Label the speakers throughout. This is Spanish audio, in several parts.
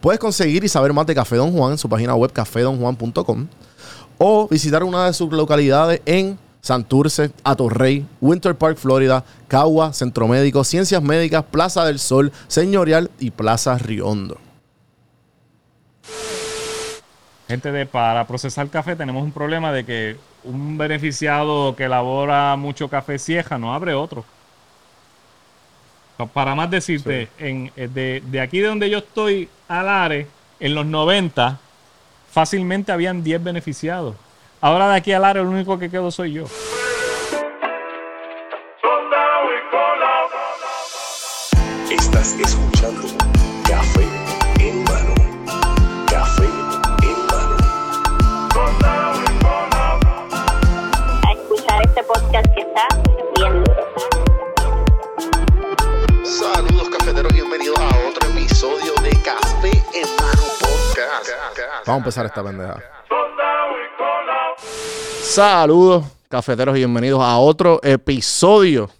Speaker 1: Puedes conseguir y saber más de Café Don Juan en su página web cafedonjuan.com o visitar una de sus localidades en Santurce, Atorrey, Winter Park, Florida, Cagua, Centro Médico, Ciencias Médicas, Plaza del Sol, Señorial y Plaza Riondo.
Speaker 2: Gente de para procesar café tenemos un problema de que un beneficiado que elabora mucho café cieja no abre otro. Pa- Para más decirte, en, eh, de, de aquí de donde yo estoy, al Are, en los 90, fácilmente habían 10 beneficiados. Ahora de aquí al Are, el único que quedo soy yo.
Speaker 1: Vamos a empezar esta pendeja. Saludos, cafeteros, y bienvenidos a otro episodio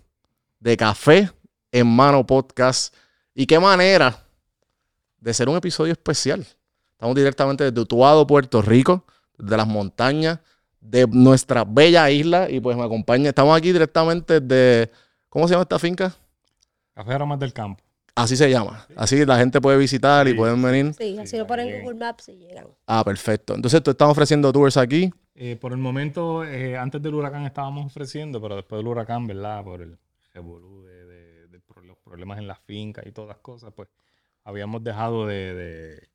Speaker 1: de Café en Mano Podcast. Y qué manera de ser un episodio especial. Estamos directamente desde Utuado, Puerto Rico, de las montañas de nuestra bella isla. Y pues me acompaña. Estamos aquí directamente de. ¿Cómo se llama esta finca?
Speaker 2: Café Aromas del Campo.
Speaker 1: Así se llama. Así la gente puede visitar y
Speaker 2: Sí.
Speaker 1: pueden venir.
Speaker 3: Sí, así lo ponen en Google Maps y llegan.
Speaker 1: Ah, perfecto. Entonces, tú estás ofreciendo tours aquí.
Speaker 2: Eh, por el momento, eh, antes del huracán estábamos ofreciendo, pero después del huracán, ¿verdad? Por el revolú de, de- de pro- los problemas en las fincas y todas las cosas, pues habíamos dejado de, de-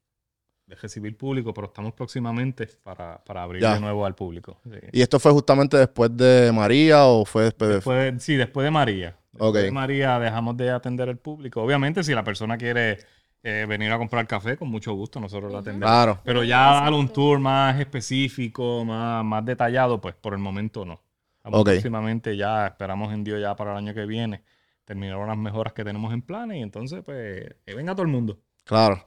Speaker 2: de recibir público, pero estamos próximamente para, para abrir
Speaker 1: Ya.
Speaker 2: de nuevo al público. Sí.
Speaker 1: ¿Y esto fue justamente después de María o fue después de.?
Speaker 2: Después de- sí, después de María. Después
Speaker 1: Ok.
Speaker 2: de María dejamos de atender al público. Obviamente, si la persona quiere eh, venir a comprar café, con mucho gusto nosotros lo atendemos.
Speaker 1: Claro.
Speaker 2: Pero ya dar un tour más específico, más, más detallado, pues por el momento no. Vamos
Speaker 1: Ok.
Speaker 2: Próximamente ya esperamos en Dios ya para el año que viene terminar las mejoras que tenemos en planes y entonces pues que venga todo el mundo.
Speaker 1: Claro.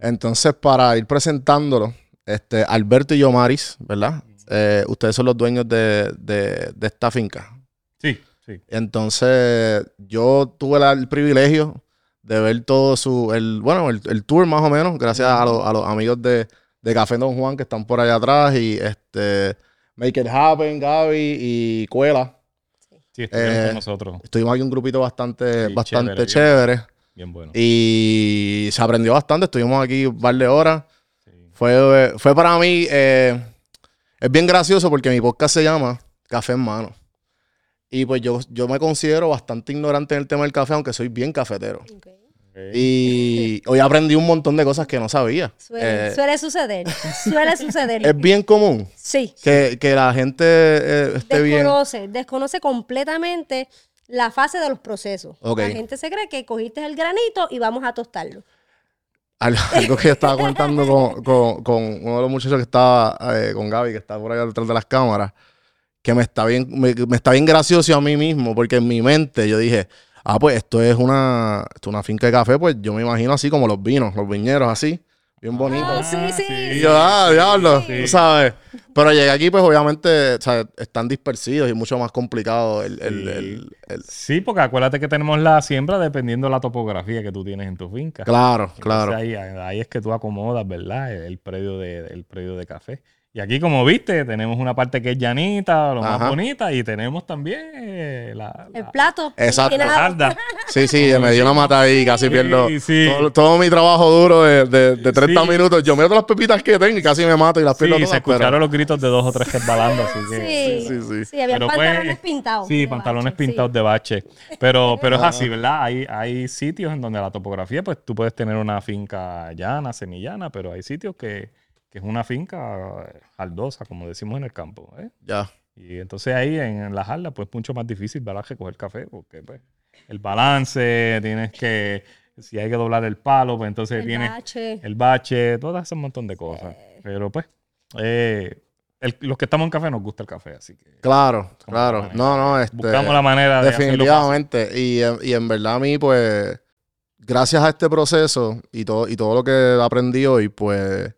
Speaker 1: Entonces, para ir presentándolo, este, Alberto y Yomaris, ¿verdad? Eh, ustedes son los dueños de, de- de esta finca.
Speaker 2: Sí, sí.
Speaker 1: Entonces, yo tuve la- el privilegio de ver todo su, el, bueno, el, el tour más o menos, gracias a, los- a los amigos de, de Café Don Juan que están por allá atrás y este, Make It Happen, Gaby y Cuela.
Speaker 2: Sí,
Speaker 1: Eh,
Speaker 2: con nosotros.
Speaker 1: Estuvimos aquí un grupito bastante,
Speaker 2: Sí,
Speaker 1: bastante
Speaker 2: chévere,
Speaker 1: chévere.
Speaker 2: Bien bueno.
Speaker 1: Y se aprendió bastante. Estuvimos aquí un par de horas.
Speaker 2: Sí.
Speaker 1: Fue, fue para mí, eh, es bien gracioso porque mi podcast se llama Café en Mano. Y pues yo, yo me considero bastante ignorante en el tema del café, aunque soy bien cafetero. Y hoy aprendí un montón de cosas que no sabía.
Speaker 3: Suele,
Speaker 1: Eh,
Speaker 3: suele suceder. Suele suceder.
Speaker 1: es bien común
Speaker 3: Sí.
Speaker 1: que, que la gente eh, esté bien.
Speaker 3: Desconoce, desconoce completamente la fase de los procesos. La gente se cree que cogiste el granito y vamos a tostarlo.
Speaker 1: Al- Algo que yo estaba comentando con, con- con uno de los muchachos que estaba eh, con Gaby, que está por allá detrás de las cámaras, que me está bien, me, me está bien gracioso a mí mismo, porque en mi mente yo dije, ah, pues esto es una, esto es una finca de café, pues yo me imagino así como los vinos, los viñeros así, bien bonitos.
Speaker 3: Ah, sí, sí.
Speaker 1: Y yo, ah, diablo,
Speaker 2: Sí.
Speaker 1: tú sabes. Pero llegué aquí, pues obviamente, o sea, están dispersidos y mucho más complicado el, el-
Speaker 2: Sí.
Speaker 1: el- el-
Speaker 2: Sí, porque acuérdate que tenemos la siembra dependiendo de la topografía que tú tienes en tu finca.
Speaker 1: Claro,
Speaker 2: Entonces,
Speaker 1: claro.
Speaker 2: Ahí, ahí es que tú acomodas, ¿verdad? El, el predio de, el predio de café. Y aquí, como viste, tenemos una parte que es llanita, lo
Speaker 1: Ajá.
Speaker 2: más bonita, y tenemos también eh, la,
Speaker 3: El
Speaker 2: la-
Speaker 3: plato.
Speaker 1: Exacto.
Speaker 2: Jarda.
Speaker 1: Sí, sí, me dio una mata ahí, casi
Speaker 2: Sí,
Speaker 1: pierdo
Speaker 2: sí.
Speaker 1: Todo, todo mi trabajo duro de, de, de 30
Speaker 2: Sí.
Speaker 1: minutos. Yo meto las pepitas que tengo y casi me mato y las
Speaker 2: Sí,
Speaker 1: pierdo
Speaker 2: se
Speaker 1: todas.
Speaker 2: escucharon
Speaker 1: pero-
Speaker 2: los gritos de dos o tres resbalando, así que...
Speaker 3: Sí,
Speaker 1: Sí, sí, sí.
Speaker 3: sí. había
Speaker 2: Pero pues,
Speaker 3: pantalones pintados.
Speaker 2: Sí,
Speaker 3: de
Speaker 2: pantalones
Speaker 3: bache, sí.
Speaker 2: pintados de bache. Pero, pero es así, ¿verdad? Hay, hay sitios en donde la topografía, pues tú puedes tener una finca llana, semillana, pero hay sitios que, que es una finca eh, jaldosa, como decimos en el campo. ¿eh?
Speaker 1: Ya.
Speaker 2: Y entonces ahí en, en la jarla, pues mucho más difícil, ¿verdad? Recoger café, porque pues, el balance, tienes que si hay que doblar el palo, pues entonces
Speaker 3: El
Speaker 2: viene
Speaker 3: bache.
Speaker 2: el bache, todo ese montón de cosas. Pero pues, eh, el- los que estamos en café nos gusta el café, así que
Speaker 1: Claro, claro. No, no, este,
Speaker 2: buscamos la manera de
Speaker 1: definitivamente. Y, en- y en verdad a mí, pues, gracias a este proceso y todo, y todo lo que aprendí hoy, pues,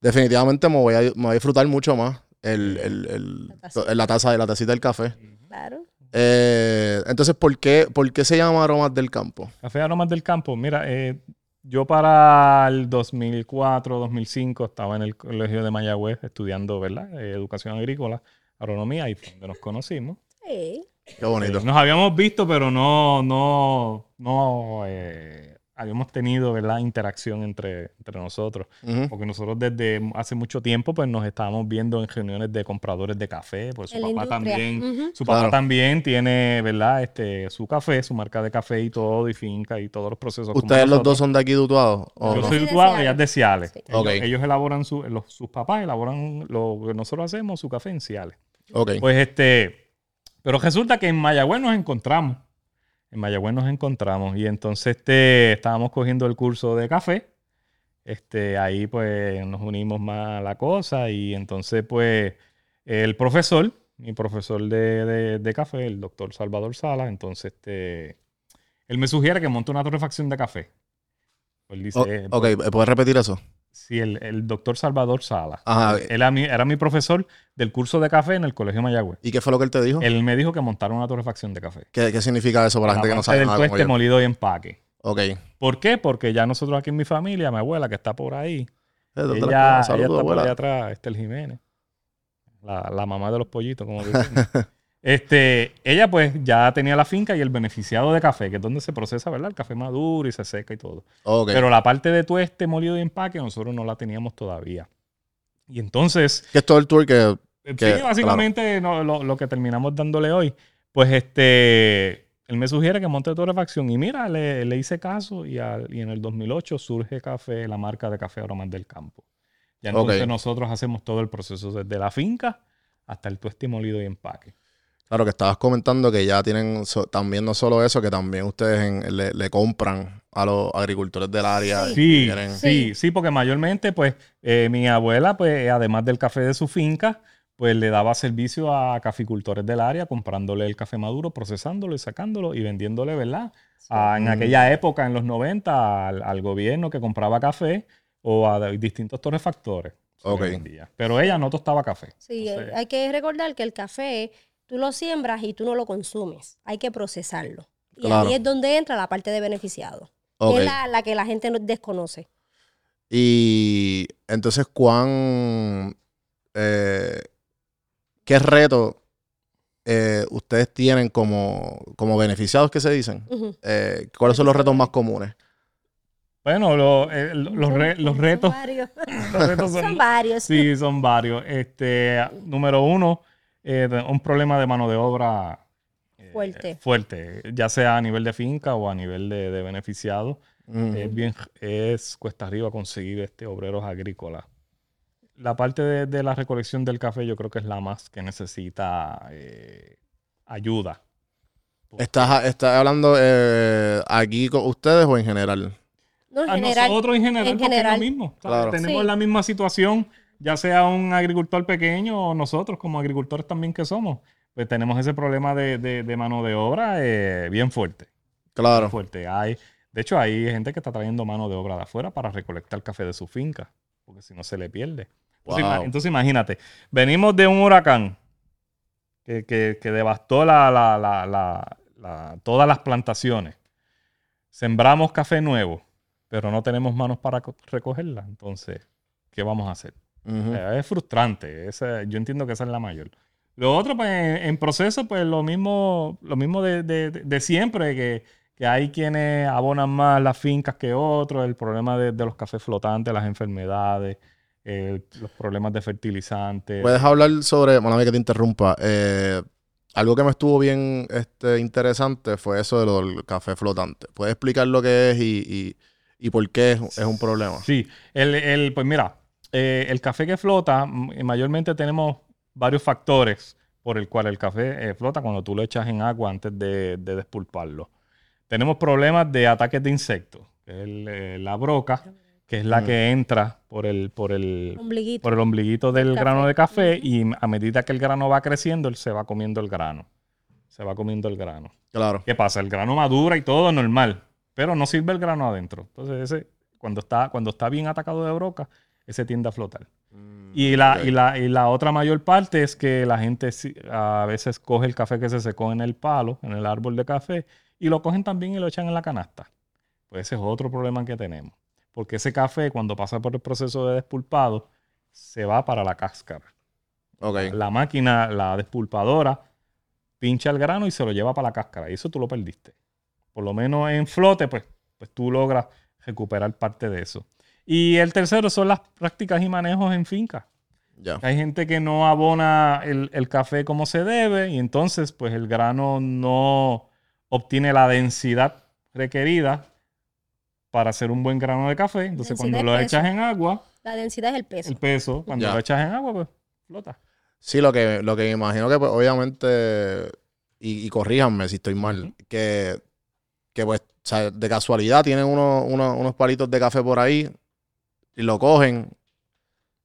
Speaker 1: definitivamente me voy a, me voy a disfrutar mucho más el, el, el-
Speaker 3: La tacita.
Speaker 1: la taza de la tacita del café.
Speaker 3: Claro.
Speaker 1: Eh, entonces, ¿por qué, ¿por qué se llama Aromas del Campo?
Speaker 2: Café Aromas del Campo, mira, eh, yo para el 2004, 2005 estaba en el colegio de Mayagüez estudiando, ¿verdad? Eh, educación agrícola, agronomía, y fue donde nos conocimos.
Speaker 3: Sí.
Speaker 1: Qué bonito.
Speaker 2: Nos habíamos visto, pero no, no, no eh, habíamos tenido, ¿verdad? Interacción entre, entre nosotros. Porque nosotros desde hace mucho tiempo, pues nos estábamos viendo en reuniones de compradores de café, pues su papá
Speaker 3: industria.
Speaker 2: también, su
Speaker 1: Claro.
Speaker 2: papá también tiene, ¿verdad? Este, su café, su marca de café y todo, y finca y todos los procesos.
Speaker 1: ¿Ustedes los dos son de aquí de
Speaker 2: Yo
Speaker 1: no?
Speaker 2: soy
Speaker 3: de
Speaker 2: Utuado,
Speaker 3: Ciales.
Speaker 2: ella es de Ciales.
Speaker 3: Sí.
Speaker 2: Ellos,
Speaker 1: Ok.
Speaker 2: ellos elaboran, su, los- sus papás elaboran lo que nosotros hacemos, su café en Ciales.
Speaker 1: Ok.
Speaker 2: Pues este, pero resulta que en Mayagüez nos encontramos. En Mayagüez nos encontramos y entonces este, estábamos cogiendo el curso de café. Este, ahí pues nos unimos más a la cosa y entonces pues el profesor, mi profesor de, de- de café, el doctor Salvador Sala, entonces este, él me sugiere que monte una torrefacción de café. Él dice,
Speaker 1: O- ok, ¿puedes repetir eso?
Speaker 2: Sí, el, el doctor Salvador Sala.
Speaker 1: Ajá.
Speaker 2: Él era mi, era mi profesor del curso de café en el Colegio Mayagüez.
Speaker 1: ¿Y qué fue lo que él te dijo?
Speaker 2: Él me dijo que montara una torrefacción de café.
Speaker 1: ¿Qué, qué significa eso para la gente que no sabe
Speaker 2: del
Speaker 1: nada como
Speaker 2: tueste molido y empaque.
Speaker 1: Ok.
Speaker 2: ¿Por qué? Porque ya nosotros aquí en mi familia, mi abuela que está por ahí,
Speaker 1: Eh, ¿dónde la-
Speaker 2: ella, ella
Speaker 1: Saludos,
Speaker 2: está por allá atrás, Estel Jiménez, la, la mamá de los pollitos, como dicen. este, ella pues ya tenía la finca y el beneficiado de café, que es donde se procesa, ¿verdad? El café maduro y se seca y todo.
Speaker 1: Ok.
Speaker 2: Pero la parte de tueste molido y empaque nosotros no la teníamos todavía. Y entonces
Speaker 1: Que es todo el tour que...
Speaker 2: Sí,
Speaker 1: Que,
Speaker 2: básicamente no, lo, lo que terminamos dándole hoy. Pues este, él me sugiere que monte torrefacción. Y mira, le, le hice caso y, al- y en el 2008 surge Café, la marca de Café Aromas del Campo. Ya entonces
Speaker 1: Ok.
Speaker 2: nosotros hacemos todo el proceso desde la finca hasta el tueste molido y empaque.
Speaker 1: Claro, que estabas comentando que ya tienen so- también no solo eso, que también ustedes en- le, le compran a los agricultores del área. y
Speaker 2: Sí, sí, sí, porque mayormente, pues, eh, mi abuela, pues, además del café de su finca, pues le daba servicio a caficultores del área, comprándole el café maduro, procesándolo y sacándolo y vendiéndole, ¿verdad? Ah, en
Speaker 1: Mm.
Speaker 2: aquella época, en los 90, al, al gobierno que compraba café o a distintos torrefactores. se le
Speaker 1: Ok.
Speaker 2: vendía. Pero ella no tostaba café.
Speaker 3: Sí,
Speaker 2: Entonces,
Speaker 3: hay que recordar que el café tú lo siembras y tú no lo consumes. Hay que procesarlo. Y
Speaker 1: Claro.
Speaker 3: ahí es donde entra la parte de beneficiado. que
Speaker 1: Ok.
Speaker 3: Es la, la que la gente no desconoce.
Speaker 1: Y entonces, ¿cuán... eh, ¿Qué reto eh, ustedes tienen como, como beneficiados que se dicen? Eh, ¿Cuáles son los retos más comunes?
Speaker 2: Bueno, lo- eh, lo- los,
Speaker 3: Son-
Speaker 2: re- los
Speaker 3: son
Speaker 2: retos,
Speaker 3: varios.
Speaker 2: los retos
Speaker 3: Son
Speaker 2: son,
Speaker 3: varios.
Speaker 2: Sí, son varios. Este, número uno, eh, un problema de mano de obra eh,
Speaker 3: Fuerte.
Speaker 2: fuerte, ya sea a nivel de finca o a nivel de, de beneficiado.
Speaker 1: Mm,
Speaker 2: Es bien, es cuesta arriba conseguir este obreros agrícolas. La parte de, de la recolección del café yo creo que es la más que necesita eh, ayuda.
Speaker 1: ¿Estás, estás hablando eh, aquí con ustedes o en general?
Speaker 3: No, en
Speaker 2: A
Speaker 3: general.
Speaker 2: nosotros en general,
Speaker 3: en
Speaker 2: porque es lo mismo. Tenemos
Speaker 3: Sí.
Speaker 2: la misma situación, ya sea un agricultor pequeño o nosotros como agricultores también que somos. Pues tenemos ese problema de, de- de mano de obra eh, bien fuerte.
Speaker 1: Claro.
Speaker 2: bien fuerte. Hay, de hecho, hay gente que está trayendo mano de obra de afuera para recolectar café de su finca, porque si no se le pierde. Entonces,
Speaker 1: Wow.
Speaker 2: ima- entonces imagínate, venimos de un huracán que, que- que devastó la- la- la- la- la- todas las plantaciones. Sembramos café nuevo, pero no tenemos manos para co- recogerla. Entonces, ¿qué vamos a hacer?
Speaker 1: Ujú.
Speaker 2: Eh, Es frustrante. esa- yo entiendo que esa es la mayor. Lo otro, pues, en, en proceso, pues lo mismo, lo mismo de, de- de siempre, que, que hay quienes abonan más las fincas que otros, el problema de, de los cafés flotantes, las enfermedades, eh, los problemas de fertilizantes.
Speaker 1: Puedes hablar sobre, bueno, que te interrumpa. eh, algo que me estuvo bien este, interesante fue eso del café flotante. ¿Puedes explicar lo que es y, y- y por qué es, es un problema?
Speaker 2: Sí, el, el- pues mira, eh, el café que flota, mm, mayormente tenemos varios factores por el cual el café eh, flota cuando tú lo echas en agua antes de, de despulparlo. tenemos problemas de ataques de insectos. que es el, eh, la broca, que es la que entra por el, por el,
Speaker 3: Ombliguito.
Speaker 2: por el ombliguito del grano de café y a medida que el grano va creciendo, él se va comiendo el grano. Se va comiendo el grano.
Speaker 1: Claro.
Speaker 2: ¿Qué pasa? El grano madura y todo normal, pero no sirve el grano adentro. Entonces, ese, cuando está, cuando está bien atacado de broca, ese tiende a flotar. Y la, y, la, y la otra mayor parte es que la gente a veces coge el café que se secó en el palo, en el árbol de café, y lo cogen también y lo echan en la canasta. Pues ese es otro problema que tenemos. Porque ese café, cuando pasa por el proceso de despulpado, se va para la cáscara. La máquina, la despulpadora, pincha el grano y se lo lleva para la cáscara. Y eso tú lo perdiste. Por lo menos en flote, pues, pues tú logras recuperar parte de eso. Y el tercero son las prácticas y manejos en finca.
Speaker 1: Ya.
Speaker 2: Hay gente que no abona el, el café como se debe y entonces pues el grano no obtiene la densidad requerida para hacer un buen grano de café. Entonces
Speaker 3: Densidad
Speaker 2: cuando lo
Speaker 3: peso.
Speaker 2: echas en agua,
Speaker 3: La densidad es el peso.
Speaker 2: el peso, cuando lo echas en agua, pues flota.
Speaker 1: Sí, lo que, lo que me imagino que, pues, obviamente, y, y corríjanme si estoy mal, que, que, pues, o sea, de casualidad tienen unos, unos, unos palitos de café por ahí y lo cogen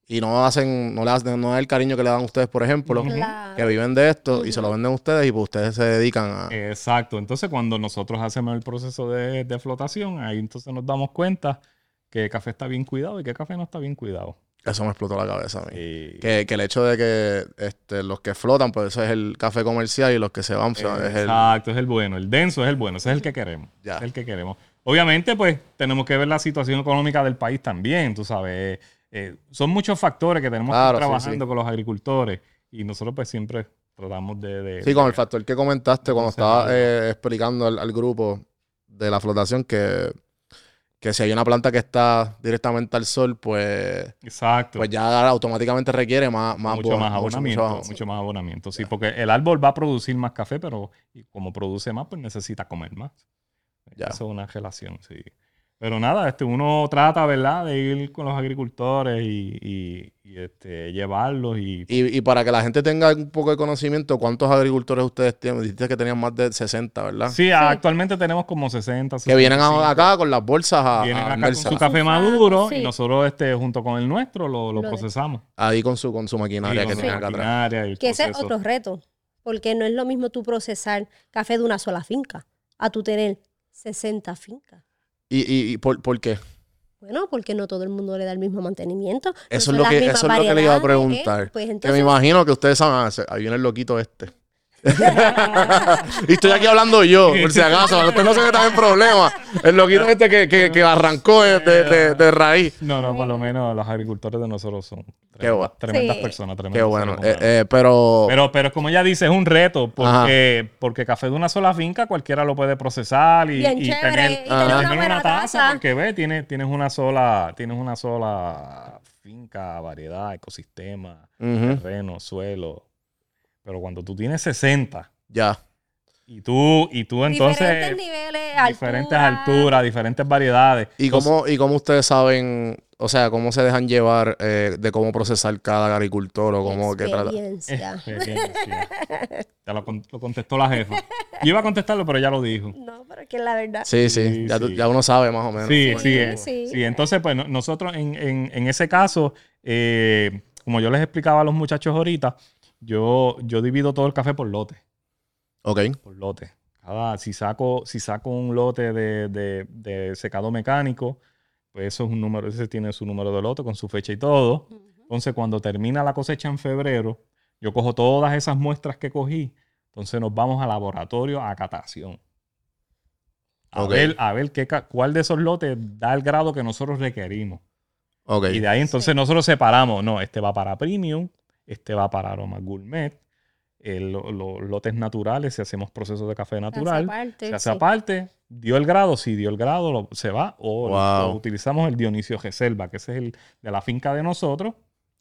Speaker 1: y no hacen, no le hacen, no es el cariño que le dan ustedes, por ejemplo.
Speaker 3: Claro.
Speaker 1: que viven de esto y se lo venden ustedes y pues ustedes se dedican a...
Speaker 2: Exacto. Entonces, cuando nosotros hacemos el proceso de, de flotación, ahí entonces nos damos cuenta que el café está bien cuidado y que el café no está bien cuidado.
Speaker 1: Eso me explotó la cabeza a mí. Que, que el hecho de que este, los que flotan, pues eso es el café comercial y los que se van, pues, es el...
Speaker 2: Exacto, es el bueno. El denso es el bueno. Ese es el que queremos.
Speaker 1: Ya.
Speaker 2: Es el que queremos. Obviamente, pues, tenemos que ver la situación económica del país también, tú sabes. Eh, son muchos factores que tenemos
Speaker 1: Claro,
Speaker 2: que ir trabajando
Speaker 1: sí.
Speaker 2: con los agricultores. Y nosotros, pues, siempre tratamos de... de-
Speaker 1: Sí, con el factor que comentaste cuando estaba eh, explicando al, al grupo de la flotación que, que si hay una planta que está directamente al sol, pues,
Speaker 2: Exacto.
Speaker 1: pues ya automáticamente requiere más, más
Speaker 2: mucho más abonamiento,
Speaker 1: mucho-
Speaker 2: mucho, más abonamiento. Sí, porque el árbol va a producir más café, pero como produce más, pues necesita comer más.
Speaker 1: Ya.
Speaker 2: Eso es una relación, sí. Pero nada, este, uno trata, ¿verdad?, de ir con los agricultores y, y- y, este, llevarlos y...
Speaker 1: Y, y para que la gente tenga un poco de conocimiento, ¿cuántos agricultores ustedes tienen? Dijiste que tenían más de 60, ¿verdad?
Speaker 2: Sí, actualmente tenemos como 60,
Speaker 1: Que vienen a-
Speaker 2: 65.
Speaker 1: acá con las bolsas a,
Speaker 2: Vienen
Speaker 1: a
Speaker 2: acá con
Speaker 1: vendérselas.
Speaker 2: su café maduro y nosotros, este, junto con el nuestro, lo, lo
Speaker 3: Lo de-
Speaker 2: procesamos.
Speaker 1: Ahí con su, con su maquinaria
Speaker 2: con
Speaker 1: que tienen acá atrás.
Speaker 3: Que ese es otro reto. Porque no es lo mismo tú procesar café de una sola finca a tú tener 60 fincas.
Speaker 1: ¿Y, y, y por, por qué?
Speaker 3: Bueno, porque no todo el mundo le da el mismo mantenimiento.
Speaker 1: Eso es lo que, eso es lo que le iba a preguntar.
Speaker 3: Pues
Speaker 1: Que me imagino que ustedes saben, ah, ahí viene el loquito este. Y estoy aquí hablando yo, por si acaso, usted no se metan en problemas. El loquito este que, que, que arrancó de, de- de- de raíz.
Speaker 2: No, no, por lo menos los agricultores de nosotros son
Speaker 1: Qué
Speaker 2: tremendas,
Speaker 1: bueno.
Speaker 2: tremendas
Speaker 3: Sí.
Speaker 2: personas.
Speaker 1: Qué bueno. Eh, eh, pero,
Speaker 2: pero, pero como ella dice, es un reto porque, porque café de una sola finca cualquiera lo puede procesar y,
Speaker 3: Bien
Speaker 2: y
Speaker 3: chévere,
Speaker 2: tener,
Speaker 3: y
Speaker 2: y
Speaker 1: tener una
Speaker 3: taza.
Speaker 2: porque ve, tienes, tienes una sola, tienes una sola finca, variedad, ecosistema, terreno, suelo. Pero cuando tú tienes 60
Speaker 1: ya.
Speaker 2: y tú, y tú entonces
Speaker 3: diferentes niveles,
Speaker 2: diferentes
Speaker 3: alturas.
Speaker 2: alturas, diferentes variedades.
Speaker 1: ¿Y
Speaker 2: Entonces,
Speaker 1: cómo, ¿Y cómo ustedes saben, o sea, cómo se dejan llevar eh, de cómo procesar cada agricultor o cómo que trata?
Speaker 3: Experiencia.
Speaker 2: Experiencia. Ya lo, lo contestó la jefa. Yo iba a contestarlo, pero ya lo dijo.
Speaker 3: No, pero es que la verdad.
Speaker 1: Sí, sí,
Speaker 2: Sí,
Speaker 1: ya, tú- ya uno sabe más o menos.
Speaker 2: Sí, sí,
Speaker 3: Sí.
Speaker 2: Entonces, pues no- nosotros en, en- en ese caso, eh, como yo les explicaba a los muchachos ahorita, yo, yo divido todo el café por lote.
Speaker 1: Ok,
Speaker 2: Por lote. Cada, si, saco, si saco un lote de, de- de secado mecánico, pues eso es un número, ese tiene su número de lote con su fecha y todo. Entonces, cuando termina la cosecha en febrero, yo cojo todas esas muestras que cogí. Entonces nos vamos al laboratorio a catación. A ver, a ver qué, cuál de esos lotes da el grado que nosotros requerimos.
Speaker 1: ok.
Speaker 2: Y de ahí entonces nosotros separamos. No, este va para premium, este va para aroma gourmet. el- lo- lo- lotes naturales, si hacemos procesos de café natural,
Speaker 3: aparte,
Speaker 2: se hace
Speaker 3: sí.
Speaker 2: aparte. Dio el grado, si dio el grado, lo- se va. O,
Speaker 1: Wow.
Speaker 2: utilizamos el Dionisio Reserva, que ese es el de la finca de nosotros.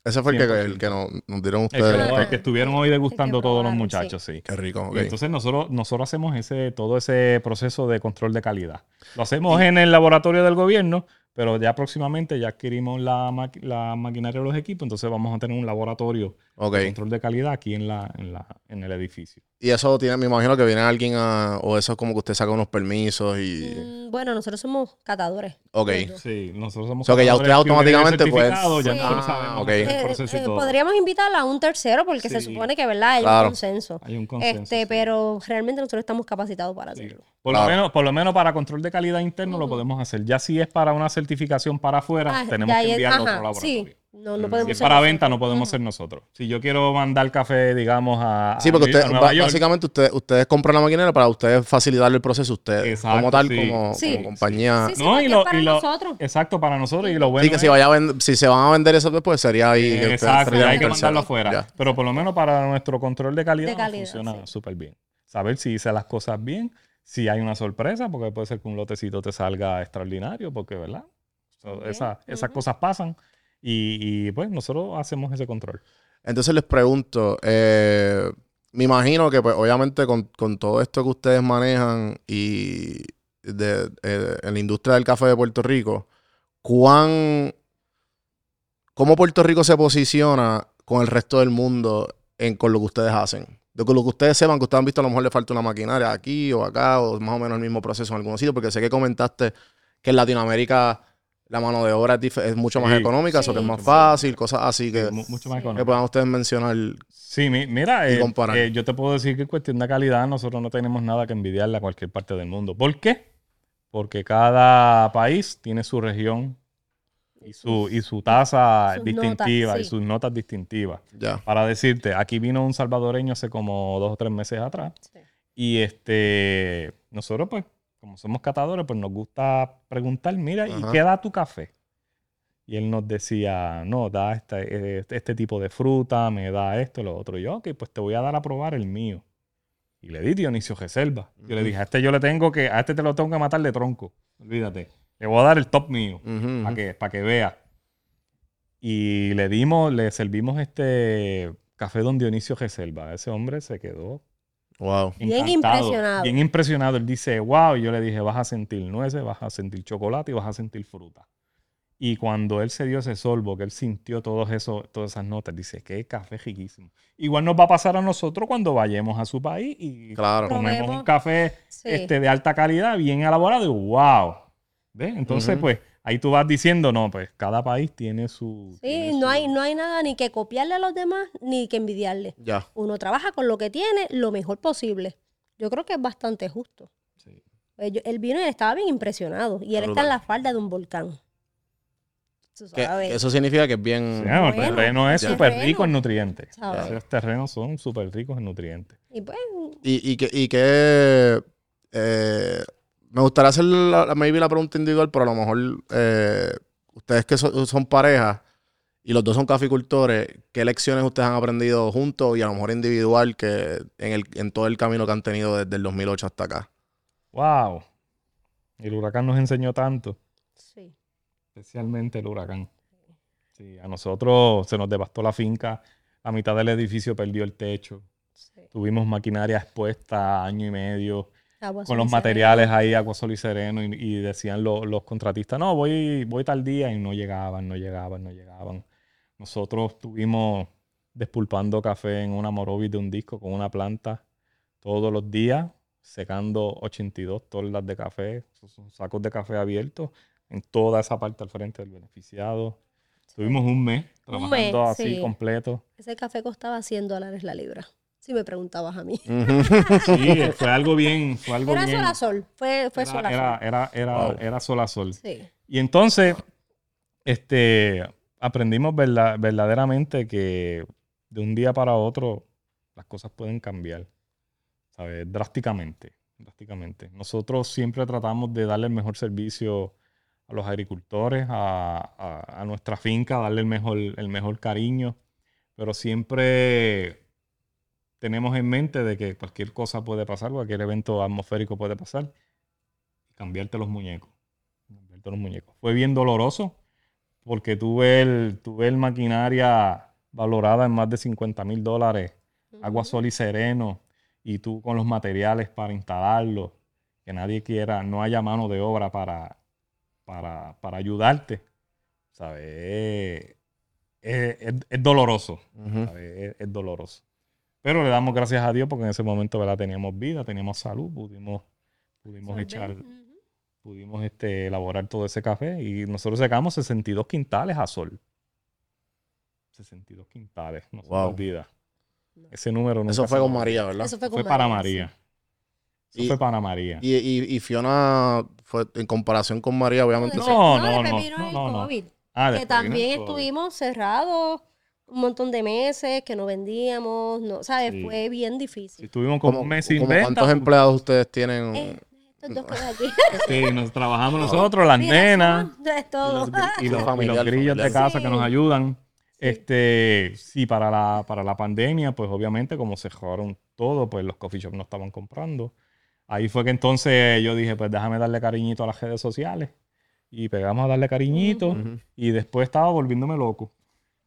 Speaker 1: Ese fue el que,
Speaker 2: 100%.
Speaker 1: el que nos, nos dieron
Speaker 2: El
Speaker 1: ustedes.
Speaker 2: que, el que estuvieron hoy degustando
Speaker 3: que
Speaker 2: todos los muchachos, sí.
Speaker 1: Qué rico, ok.
Speaker 2: Y entonces nosotros, nosotros hacemos ese, todo ese proceso de control de calidad. Lo hacemos en el laboratorio del gobierno, pero ya próximamente ya adquirimos la, maqui- la maquinaria de los equipos, entonces vamos a tener un laboratorio de control de calidad aquí en, la, en, la, en el edificio.
Speaker 1: Y eso tiene, me imagino que viene alguien a, o eso es como que usted saca unos permisos y...
Speaker 3: Mm, Bueno, nosotros somos catadores.
Speaker 1: Ok.
Speaker 2: Sí, nosotros somos.
Speaker 1: O sea, que ya usted automáticamente, pues-
Speaker 2: Ya
Speaker 3: Sí.
Speaker 2: nosotros
Speaker 1: Ah,
Speaker 2: sabemos
Speaker 1: ok.
Speaker 2: el
Speaker 3: Eh,
Speaker 2: proceso y
Speaker 3: eh, podríamos invitar a un tercero porque se supone que, ¿verdad? Hay
Speaker 1: Claro.
Speaker 3: un consenso.
Speaker 2: Hay un consenso.
Speaker 3: Este,
Speaker 2: sí.
Speaker 3: pero realmente nosotros estamos capacitados para
Speaker 2: Sí.
Speaker 3: hacerlo.
Speaker 2: Por,
Speaker 1: Claro.
Speaker 2: lo menos, por lo menos para control de calidad interno lo podemos hacer. Ya si es para una certificación para afuera,
Speaker 3: Ah,
Speaker 2: tenemos que enviarlo a otro laboratorio.
Speaker 3: Sí, no, no
Speaker 1: Mm.
Speaker 3: podemos
Speaker 2: Si es
Speaker 3: ser
Speaker 2: para
Speaker 3: nosotros.
Speaker 2: venta, no podemos ser nosotros. Si yo quiero mandar café, digamos, a,
Speaker 1: Sí, porque
Speaker 2: a
Speaker 1: usted,
Speaker 2: Nueva
Speaker 1: ba-
Speaker 2: York,
Speaker 1: básicamente usted, ustedes compran la maquinera para ustedes facilitarle el proceso a ustedes.
Speaker 2: Exacto,
Speaker 1: como tal,
Speaker 2: sí.
Speaker 1: como,
Speaker 3: Sí.
Speaker 1: como compañía.
Speaker 3: Sí, sí,
Speaker 2: No, y lo,
Speaker 3: para
Speaker 2: y lo-
Speaker 3: nosotros.
Speaker 2: Exacto, para nosotros. Y lo bueno
Speaker 1: Sí, que si, vaya a vend- si se van a vender eso después sería ahí.
Speaker 2: Exacto, hay que mandarlo afuera.
Speaker 1: Ya.
Speaker 2: Pero por lo menos para nuestro control de calidad,
Speaker 3: De calidad,
Speaker 2: funciona
Speaker 3: sí.
Speaker 2: súper bien. Saber si hice las cosas bien, si hay una sorpresa, porque puede ser que un lotecito te salga extraordinario, porque, ¿verdad? So, esa- esas cosas pasan y, pues nosotros hacemos ese control.
Speaker 1: Entonces les pregunto, eh, me imagino que pues obviamente con, con todo esto que ustedes manejan y de, eh, en la industria del café de Puerto Rico, ¿cuán, ¿cómo Puerto Rico se posiciona con el resto del mundo en, con lo que ustedes hacen? De con lo que ustedes sepan que ustedes han visto a lo mejor le falta una maquinaria aquí o acá o más o menos el mismo proceso en algunos sitios, porque sé que comentaste que en Latinoamérica la mano de obra es, mucho más
Speaker 2: Sí.
Speaker 1: económica, eso que es más fácil, cosas así que,
Speaker 2: Mu- mucho más
Speaker 1: que
Speaker 2: económico.
Speaker 1: puedan ustedes mencionar.
Speaker 2: Sí, mi- mira,
Speaker 1: y
Speaker 2: eh,
Speaker 1: comparar.
Speaker 2: eh, yo te puedo decir que en cuestión de calidad nosotros no tenemos nada que envidiarle a cualquier parte del mundo. ¿Por qué? Porque cada país tiene su región y su, y su tasa
Speaker 3: sus
Speaker 2: distintiva
Speaker 3: notas,
Speaker 2: y sus notas distintivas.
Speaker 1: Ya.
Speaker 2: Para decirte, aquí vino un salvadoreño hace como dos o tres meses atrás
Speaker 3: Sí.
Speaker 2: y este nosotros pues, como somos catadores, pues nos gusta preguntar, mira, ¿y qué da tu café? Y él nos decía, no, da este, este, este tipo de fruta, me da esto, lo otro. Y yo, ok, pues te voy a dar a probar el mío. Y le di Dionisio Reserva. Yo le
Speaker 1: Ujú.
Speaker 2: dije, a este yo le tengo que, a este te lo tengo que matar de tronco. Olvídate. Le voy a dar el top mío
Speaker 1: Ujú,
Speaker 2: para que, para que vea. Y le dimos, le servimos este café Don Dionisio Reserva. Ese hombre se quedó
Speaker 1: Wow.
Speaker 3: Bien
Speaker 2: encantado,
Speaker 3: impresionado.
Speaker 2: Bien impresionado. Él dice, wow. Y yo le dije, vas a sentir nueces, vas a sentir chocolate y vas a sentir fruta. Y cuando él se dio ese sorbo, que él sintió todos eso, todas esas notas, dice, qué café riquísimo. Igual nos va a pasar a nosotros cuando vayamos a su país y
Speaker 1: Claro.
Speaker 2: comemos un café
Speaker 3: Sí.
Speaker 2: este, de alta calidad, bien elaborado, y wow. ¿Ves? Entonces,
Speaker 1: Ujú.
Speaker 2: pues, ahí tú vas diciendo, no, pues cada país tiene su.
Speaker 3: Sí,
Speaker 2: tiene
Speaker 3: no
Speaker 2: su-
Speaker 3: hay, no hay nada ni que copiarle a los demás ni que envidiarle.
Speaker 1: Ya.
Speaker 3: Uno trabaja con lo que tiene lo mejor posible. Yo creo que es bastante justo.
Speaker 2: Sí.
Speaker 3: Pues él vino y él estaba bien impresionado. Y él está en la falda de un volcán.
Speaker 1: Que- eso significa que es bien.
Speaker 2: Sí, el
Speaker 3: Bueno,
Speaker 2: terreno es súper rico en nutrientes.
Speaker 3: ¿Sabes?
Speaker 2: Esos terrenos son súper ricos en nutrientes.
Speaker 3: Y pues,
Speaker 1: Y, y que, y que eh, me gustaría hacer la, la- maybe la pregunta individual, pero a lo mejor eh, ustedes que so- son pareja y los dos son caficultores, ¿qué lecciones ustedes han aprendido juntos y a lo mejor individual que en, el, en todo el camino que han tenido desde el 2008 hasta acá?
Speaker 2: ¡Wow! El huracán nos enseñó tanto,
Speaker 3: sí.
Speaker 2: especialmente el huracán. Sí, a nosotros se nos devastó la finca, la mitad del edificio perdió el techo,
Speaker 3: sí.
Speaker 2: tuvimos maquinaria expuesta año y medio.
Speaker 3: Agua
Speaker 2: con los
Speaker 3: Sol
Speaker 2: materiales ahí, Aguasol y Sereno, y, y decían lo- los contratistas, no, voy, voy tal día, y no llegaban, no llegaban, no llegaban. Nosotros estuvimos despulpando café en una Morovis de un disco con una planta todos los días, secando 82 toneladas de café, son sacos de café abiertos en toda esa parte al frente del beneficiado. Estuvimos un mes
Speaker 3: Un
Speaker 2: trabajando
Speaker 3: mes,
Speaker 2: así
Speaker 3: sí.
Speaker 2: completo.
Speaker 3: Ese café costaba 100 dólares la libra. Si me preguntabas a mí.
Speaker 2: Sí, fue algo bien, fue algo
Speaker 3: Era
Speaker 2: bien.
Speaker 3: sol a sol. Fue, fue
Speaker 2: era,
Speaker 3: sol a
Speaker 2: era,
Speaker 3: sol.
Speaker 2: era, era,
Speaker 1: Wow.
Speaker 2: era sol a sol.
Speaker 3: Sí.
Speaker 2: Y entonces, este, aprendimos verda- verdaderamente que de un día para otro las cosas pueden cambiar, ¿sabes? Drásticamente, drásticamente. Nosotros siempre tratamos de darle el mejor servicio a los agricultores, a, a- a nuestra finca, darle el mejor, el mejor cariño, pero siempre tenemos en mente de que cualquier cosa puede pasar, cualquier evento atmosférico puede pasar, y cambiarte los muñecos. cambiarte los muñecos. Fue bien doloroso porque tuve el, tuve el maquinaria valorada en más de 50 mil dólares, agua, sol y sereno, y tú con los materiales para instalarlo, que nadie quiera, no haya mano de obra para, para, para ayudarte. ¿Sabes? Es, es- es doloroso.
Speaker 1: Ujú.
Speaker 2: ¿sabes? Es, es doloroso. Pero le damos gracias a Dios porque en ese momento ¿verdad? teníamos vida, teníamos salud, pudimos, pudimos echar, pudimos este, elaborar todo ese café y nosotros sacamos 62 quintales a sol. 62 quintales, no se me
Speaker 1: Wow.
Speaker 2: olvida. Ese número nunca
Speaker 1: Eso
Speaker 2: se
Speaker 1: fue con. María, ¿verdad?
Speaker 3: Eso fue,
Speaker 2: Fue
Speaker 3: con
Speaker 2: para
Speaker 3: María,
Speaker 2: María.
Speaker 3: sí.
Speaker 2: Eso
Speaker 1: Y-
Speaker 2: fue para María.
Speaker 1: Y, y, y Fiona, fue, en comparación con María, obviamente.
Speaker 3: No,
Speaker 1: se-
Speaker 2: No,
Speaker 3: no,
Speaker 2: no, no, no, no, no.
Speaker 3: COVID.
Speaker 2: Ah,
Speaker 3: que también estuvimos cerrados un montón de meses, que no vendíamos, no, ¿sabes?
Speaker 2: Sí.
Speaker 3: Fue bien difícil.
Speaker 2: Estuvimos como
Speaker 1: ¿Cómo-
Speaker 2: un mes sin venta.
Speaker 1: ¿Cuántos empleados ustedes tienen?
Speaker 3: Eh, estos dos aquí.
Speaker 2: Sí, nos trabajamos nosotros, las
Speaker 3: Mira,
Speaker 2: nenas.
Speaker 3: todo.
Speaker 2: y los, y los grillos de casa
Speaker 3: Sí.
Speaker 2: que nos ayudan. Este, sí, para la, para la pandemia, pues obviamente como se cerraron todo, pues los coffee shops no estaban comprando. Ahí fue que entonces yo dije, pues déjame darle cariñito a las redes sociales. Y pegamos a darle cariñito. Y después estaba volviéndome loco.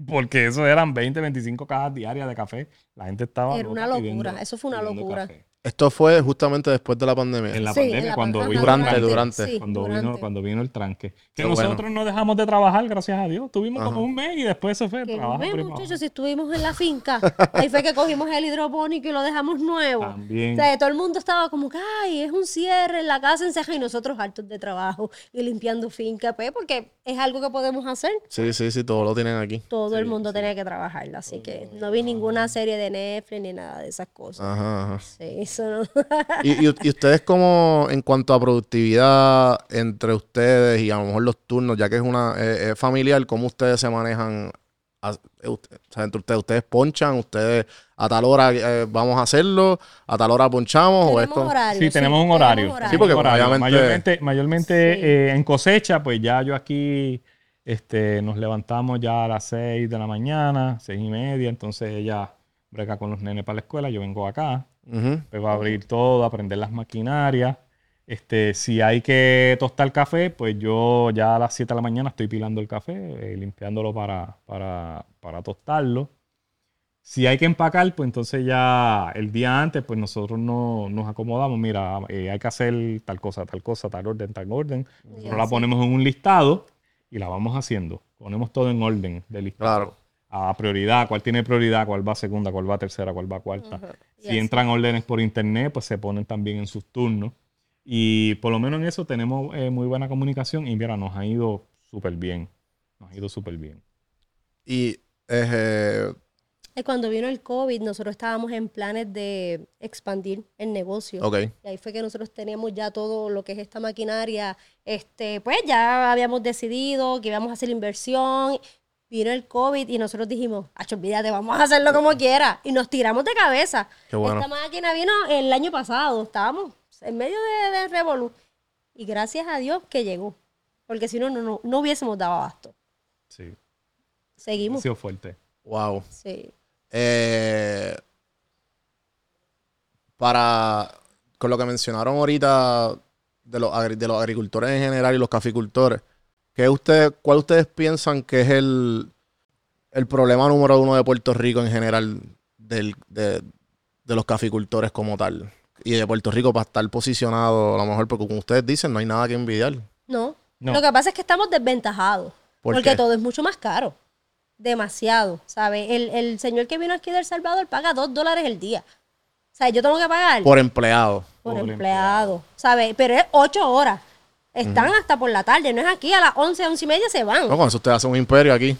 Speaker 2: Porque eso eran 20, 25 cajas diarias de café. La gente estaba.
Speaker 3: Era una
Speaker 2: loca
Speaker 3: locura,
Speaker 2: pidiendo-
Speaker 3: eso fue una locura.
Speaker 2: café.
Speaker 1: Esto fue justamente después de la pandemia.
Speaker 2: En la
Speaker 3: Sí, en
Speaker 2: pandemia,
Speaker 3: la
Speaker 2: cuando vino el
Speaker 1: Durante,
Speaker 2: tranque.
Speaker 1: durante.
Speaker 3: Sí,
Speaker 2: cuando, Vino, cuando vino el tranque. Que
Speaker 1: Qué
Speaker 2: nosotros
Speaker 1: bueno.
Speaker 2: no dejamos de trabajar, gracias a Dios. Tuvimos
Speaker 1: Ajá.
Speaker 2: como un mes y después eso fue
Speaker 3: Que
Speaker 2: trabajo privado.
Speaker 3: muchachos, si estuvimos en la finca, ahí fue que cogimos el hidropónico y lo dejamos nuevo.
Speaker 2: También.
Speaker 3: O sea, todo el mundo estaba como que, ay, es un cierre en la casa enceja y nosotros hartos de trabajo y limpiando finca, pues, porque es algo que podemos hacer.
Speaker 1: Sí, sí, sí, todos lo tienen aquí.
Speaker 3: Todo el mundo
Speaker 2: sí.
Speaker 3: tenía que trabajarla, así que no vi ninguna serie de Netflix ni nada de esas cosas.
Speaker 1: Ajá, ajá.
Speaker 3: Sí, eso no.
Speaker 1: Y, y- y ustedes como en cuanto a productividad entre ustedes y a lo mejor los turnos, ya que es una eh, es familiar, ¿cómo ustedes se manejan? a- eh, usted- o sea, entre ustedes, ¿ustedes ponchan? ¿Ustedes a tal hora eh, vamos a hacerlo? ¿A tal hora ponchamos? ¿O es
Speaker 3: tenemos
Speaker 1: como-
Speaker 3: horario.
Speaker 2: Sí, tenemos un horario.
Speaker 3: tenemos
Speaker 1: Sí, porque
Speaker 2: Horario.
Speaker 1: obviamente-
Speaker 2: Mayormente, mayormente
Speaker 3: Sí.
Speaker 2: eh, en cosecha, pues ya yo aquí este, nos levantamos ya a las 6 de la mañana, seis y media, entonces ella brega con los nenes para la escuela, yo vengo acá,
Speaker 1: Ujú.
Speaker 2: vengo a abrir todo, aprender las maquinarias. Este, si hay que tostar café, pues yo ya a las 7 de la mañana estoy pilando el café, eh, limpiándolo para, para, para tostarlo. Si hay que empacar, pues entonces ya el día antes, pues nosotros no, nos acomodamos. Mira, eh, hay que hacer tal cosa, tal cosa, tal orden, tal orden. Nosotros la ponemos en un listado y la vamos haciendo. Ponemos todo en orden de listado.
Speaker 1: Claro.
Speaker 2: A prioridad, cuál tiene prioridad, cuál va segunda, cuál va tercera, cuál va cuarta.
Speaker 3: Ajá. Y
Speaker 2: Si entran órdenes por internet, pues se ponen también en sus turnos. Y por lo menos en eso tenemos eh, muy buena comunicación y mira, nos ha ido súper bien. Nos ha ido súper bien.
Speaker 1: Y eh,
Speaker 3: Y Cuando vino el COVID, nosotros estábamos en planes de expandir el negocio. Y ahí fue que nosotros teníamos ya todo lo que es esta maquinaria. Este, pues ya habíamos decidido que íbamos a hacer inversión. Vino el COVID y nosotros dijimos, acho, olvídate, vamos a hacerlo como quiera. Y nos tiramos de cabeza.
Speaker 1: Qué bueno.
Speaker 3: Esta máquina vino el año pasado. Estábamos en medio de, de Revolu. Y gracias a Dios que llegó. Porque si no, no, no, no hubiésemos dado abasto.
Speaker 2: Sí. Ha
Speaker 3: Seguimos.
Speaker 2: sido fuerte.
Speaker 1: Wow.
Speaker 3: Sí.
Speaker 1: Eh, para con lo que mencionaron ahorita de los, agri- de los agricultores en general y los caficultores, ¿qué usted, ¿cuál ustedes piensan que es el, el problema número uno de Puerto Rico en general del- de, de los caficultores como tal? Y de Puerto Rico para estar posicionado, a lo mejor, porque como ustedes dicen, no hay nada que envidiar.
Speaker 3: No.
Speaker 2: No.
Speaker 3: Lo que pasa es que estamos desventajados.
Speaker 1: ¿Por
Speaker 3: porque
Speaker 1: qué?
Speaker 3: todo es mucho más caro. Demasiado, ¿sabes? El, el señor que vino aquí de El Salvador paga dos dólares el día. O sea, yo tengo que pagar por,
Speaker 1: Por empleado.
Speaker 2: Por
Speaker 3: empleado, ¿sabes? Pero es ocho horas. Están hasta por la tarde, no es aquí a las once, once y media se van.
Speaker 1: No, con eso usted hace un imperio aquí.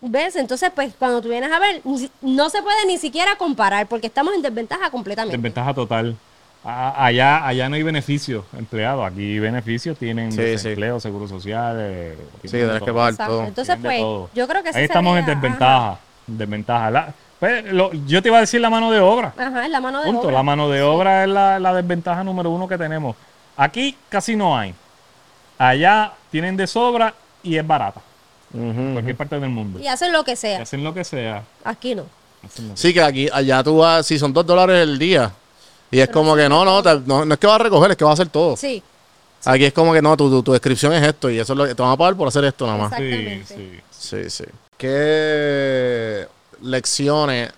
Speaker 3: ¿Ves? Entonces, pues, cuando tú vienes a ver, no se puede ni siquiera comparar porque estamos en desventaja completamente.
Speaker 2: Desventaja total. A- allá, allá no hay beneficios empleados. Aquí beneficios tienen
Speaker 1: Sí,
Speaker 2: desempleo, seguro social. eh,
Speaker 1: Sí, tienes que
Speaker 2: todo.
Speaker 1: pagar todo.
Speaker 3: Entonces, pues,
Speaker 2: todo.
Speaker 3: yo creo que
Speaker 2: Ahí estamos en desventaja. en Desventaja. La- pues, lo- yo te iba a decir la mano de obra.
Speaker 3: Ajá, ajá, es la mano de
Speaker 2: Punto.
Speaker 3: obra.
Speaker 2: La mano de obra es la, la desventaja número uno que tenemos. Aquí casi no hay. Allá tienen de sobra y es barata. En cualquier parte del mundo.
Speaker 3: Y hacen lo que
Speaker 2: Y
Speaker 3: sea.
Speaker 2: hacen lo que sea.
Speaker 3: Aquí no.
Speaker 2: que
Speaker 1: Sí, que aquí, allá tú vas, si son dos dólares el día. Y es como que no, no, te- no, no es que vas a recoger, es que vas a hacer todo.
Speaker 3: Sí,
Speaker 1: Aquí es como que no, tu, tu, tu descripción es esto y eso es lo que te van a pagar por hacer esto nada más.
Speaker 2: Sí,
Speaker 3: Exactamente.
Speaker 2: sí.
Speaker 1: Sí, sí. ¿Qué lecciones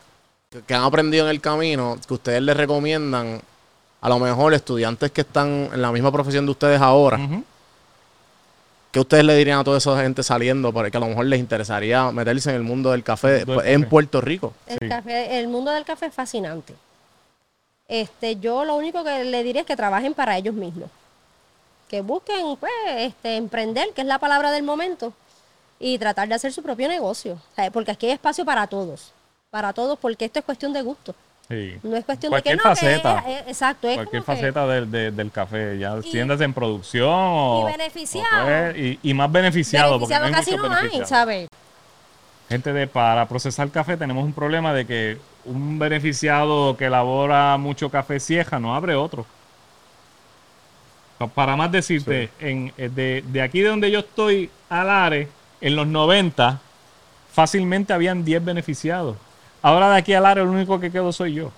Speaker 1: que- han aprendido en el camino que ustedes les recomiendan a lo mejor estudiantes que están en la misma profesión de ustedes ahora?
Speaker 2: Ujú.
Speaker 1: ¿Qué ustedes le dirían a toda esa gente saliendo? Porque a lo mejor les interesaría meterse en el mundo del café
Speaker 2: Mundo del
Speaker 1: en
Speaker 2: café.
Speaker 1: Puerto Rico.
Speaker 3: El,
Speaker 2: Sí.
Speaker 3: café, el mundo del café es fascinante. Este, yo lo único que le diré es que trabajen para ellos mismos. Que busquen, pues, este, emprender, que es la palabra del momento, y tratar de hacer su propio negocio. O sea, porque aquí hay espacio para todos. Para todos, porque esto es cuestión de gusto.
Speaker 2: Sí.
Speaker 3: No es cuestión
Speaker 2: Cualquier
Speaker 3: de que no, que
Speaker 2: faceta.
Speaker 3: es- es- exacto, es
Speaker 2: Cualquier
Speaker 3: como que-
Speaker 2: faceta del, de- del café, ya tiendas en producción o,
Speaker 3: y beneficiado.
Speaker 2: o y, y más beneficiado,
Speaker 3: beneficiado
Speaker 2: porque no hay
Speaker 3: casi no hay.
Speaker 2: Gente de para procesar café tenemos un problema de que un beneficiado que elabora mucho café cieja no abre otro. Pa- Para más decirte, en, eh, de, de aquí de donde yo estoy, al Are, en los 90, fácilmente habían 10 beneficiados. Ahora de aquí al Are, el único que quedo soy yo.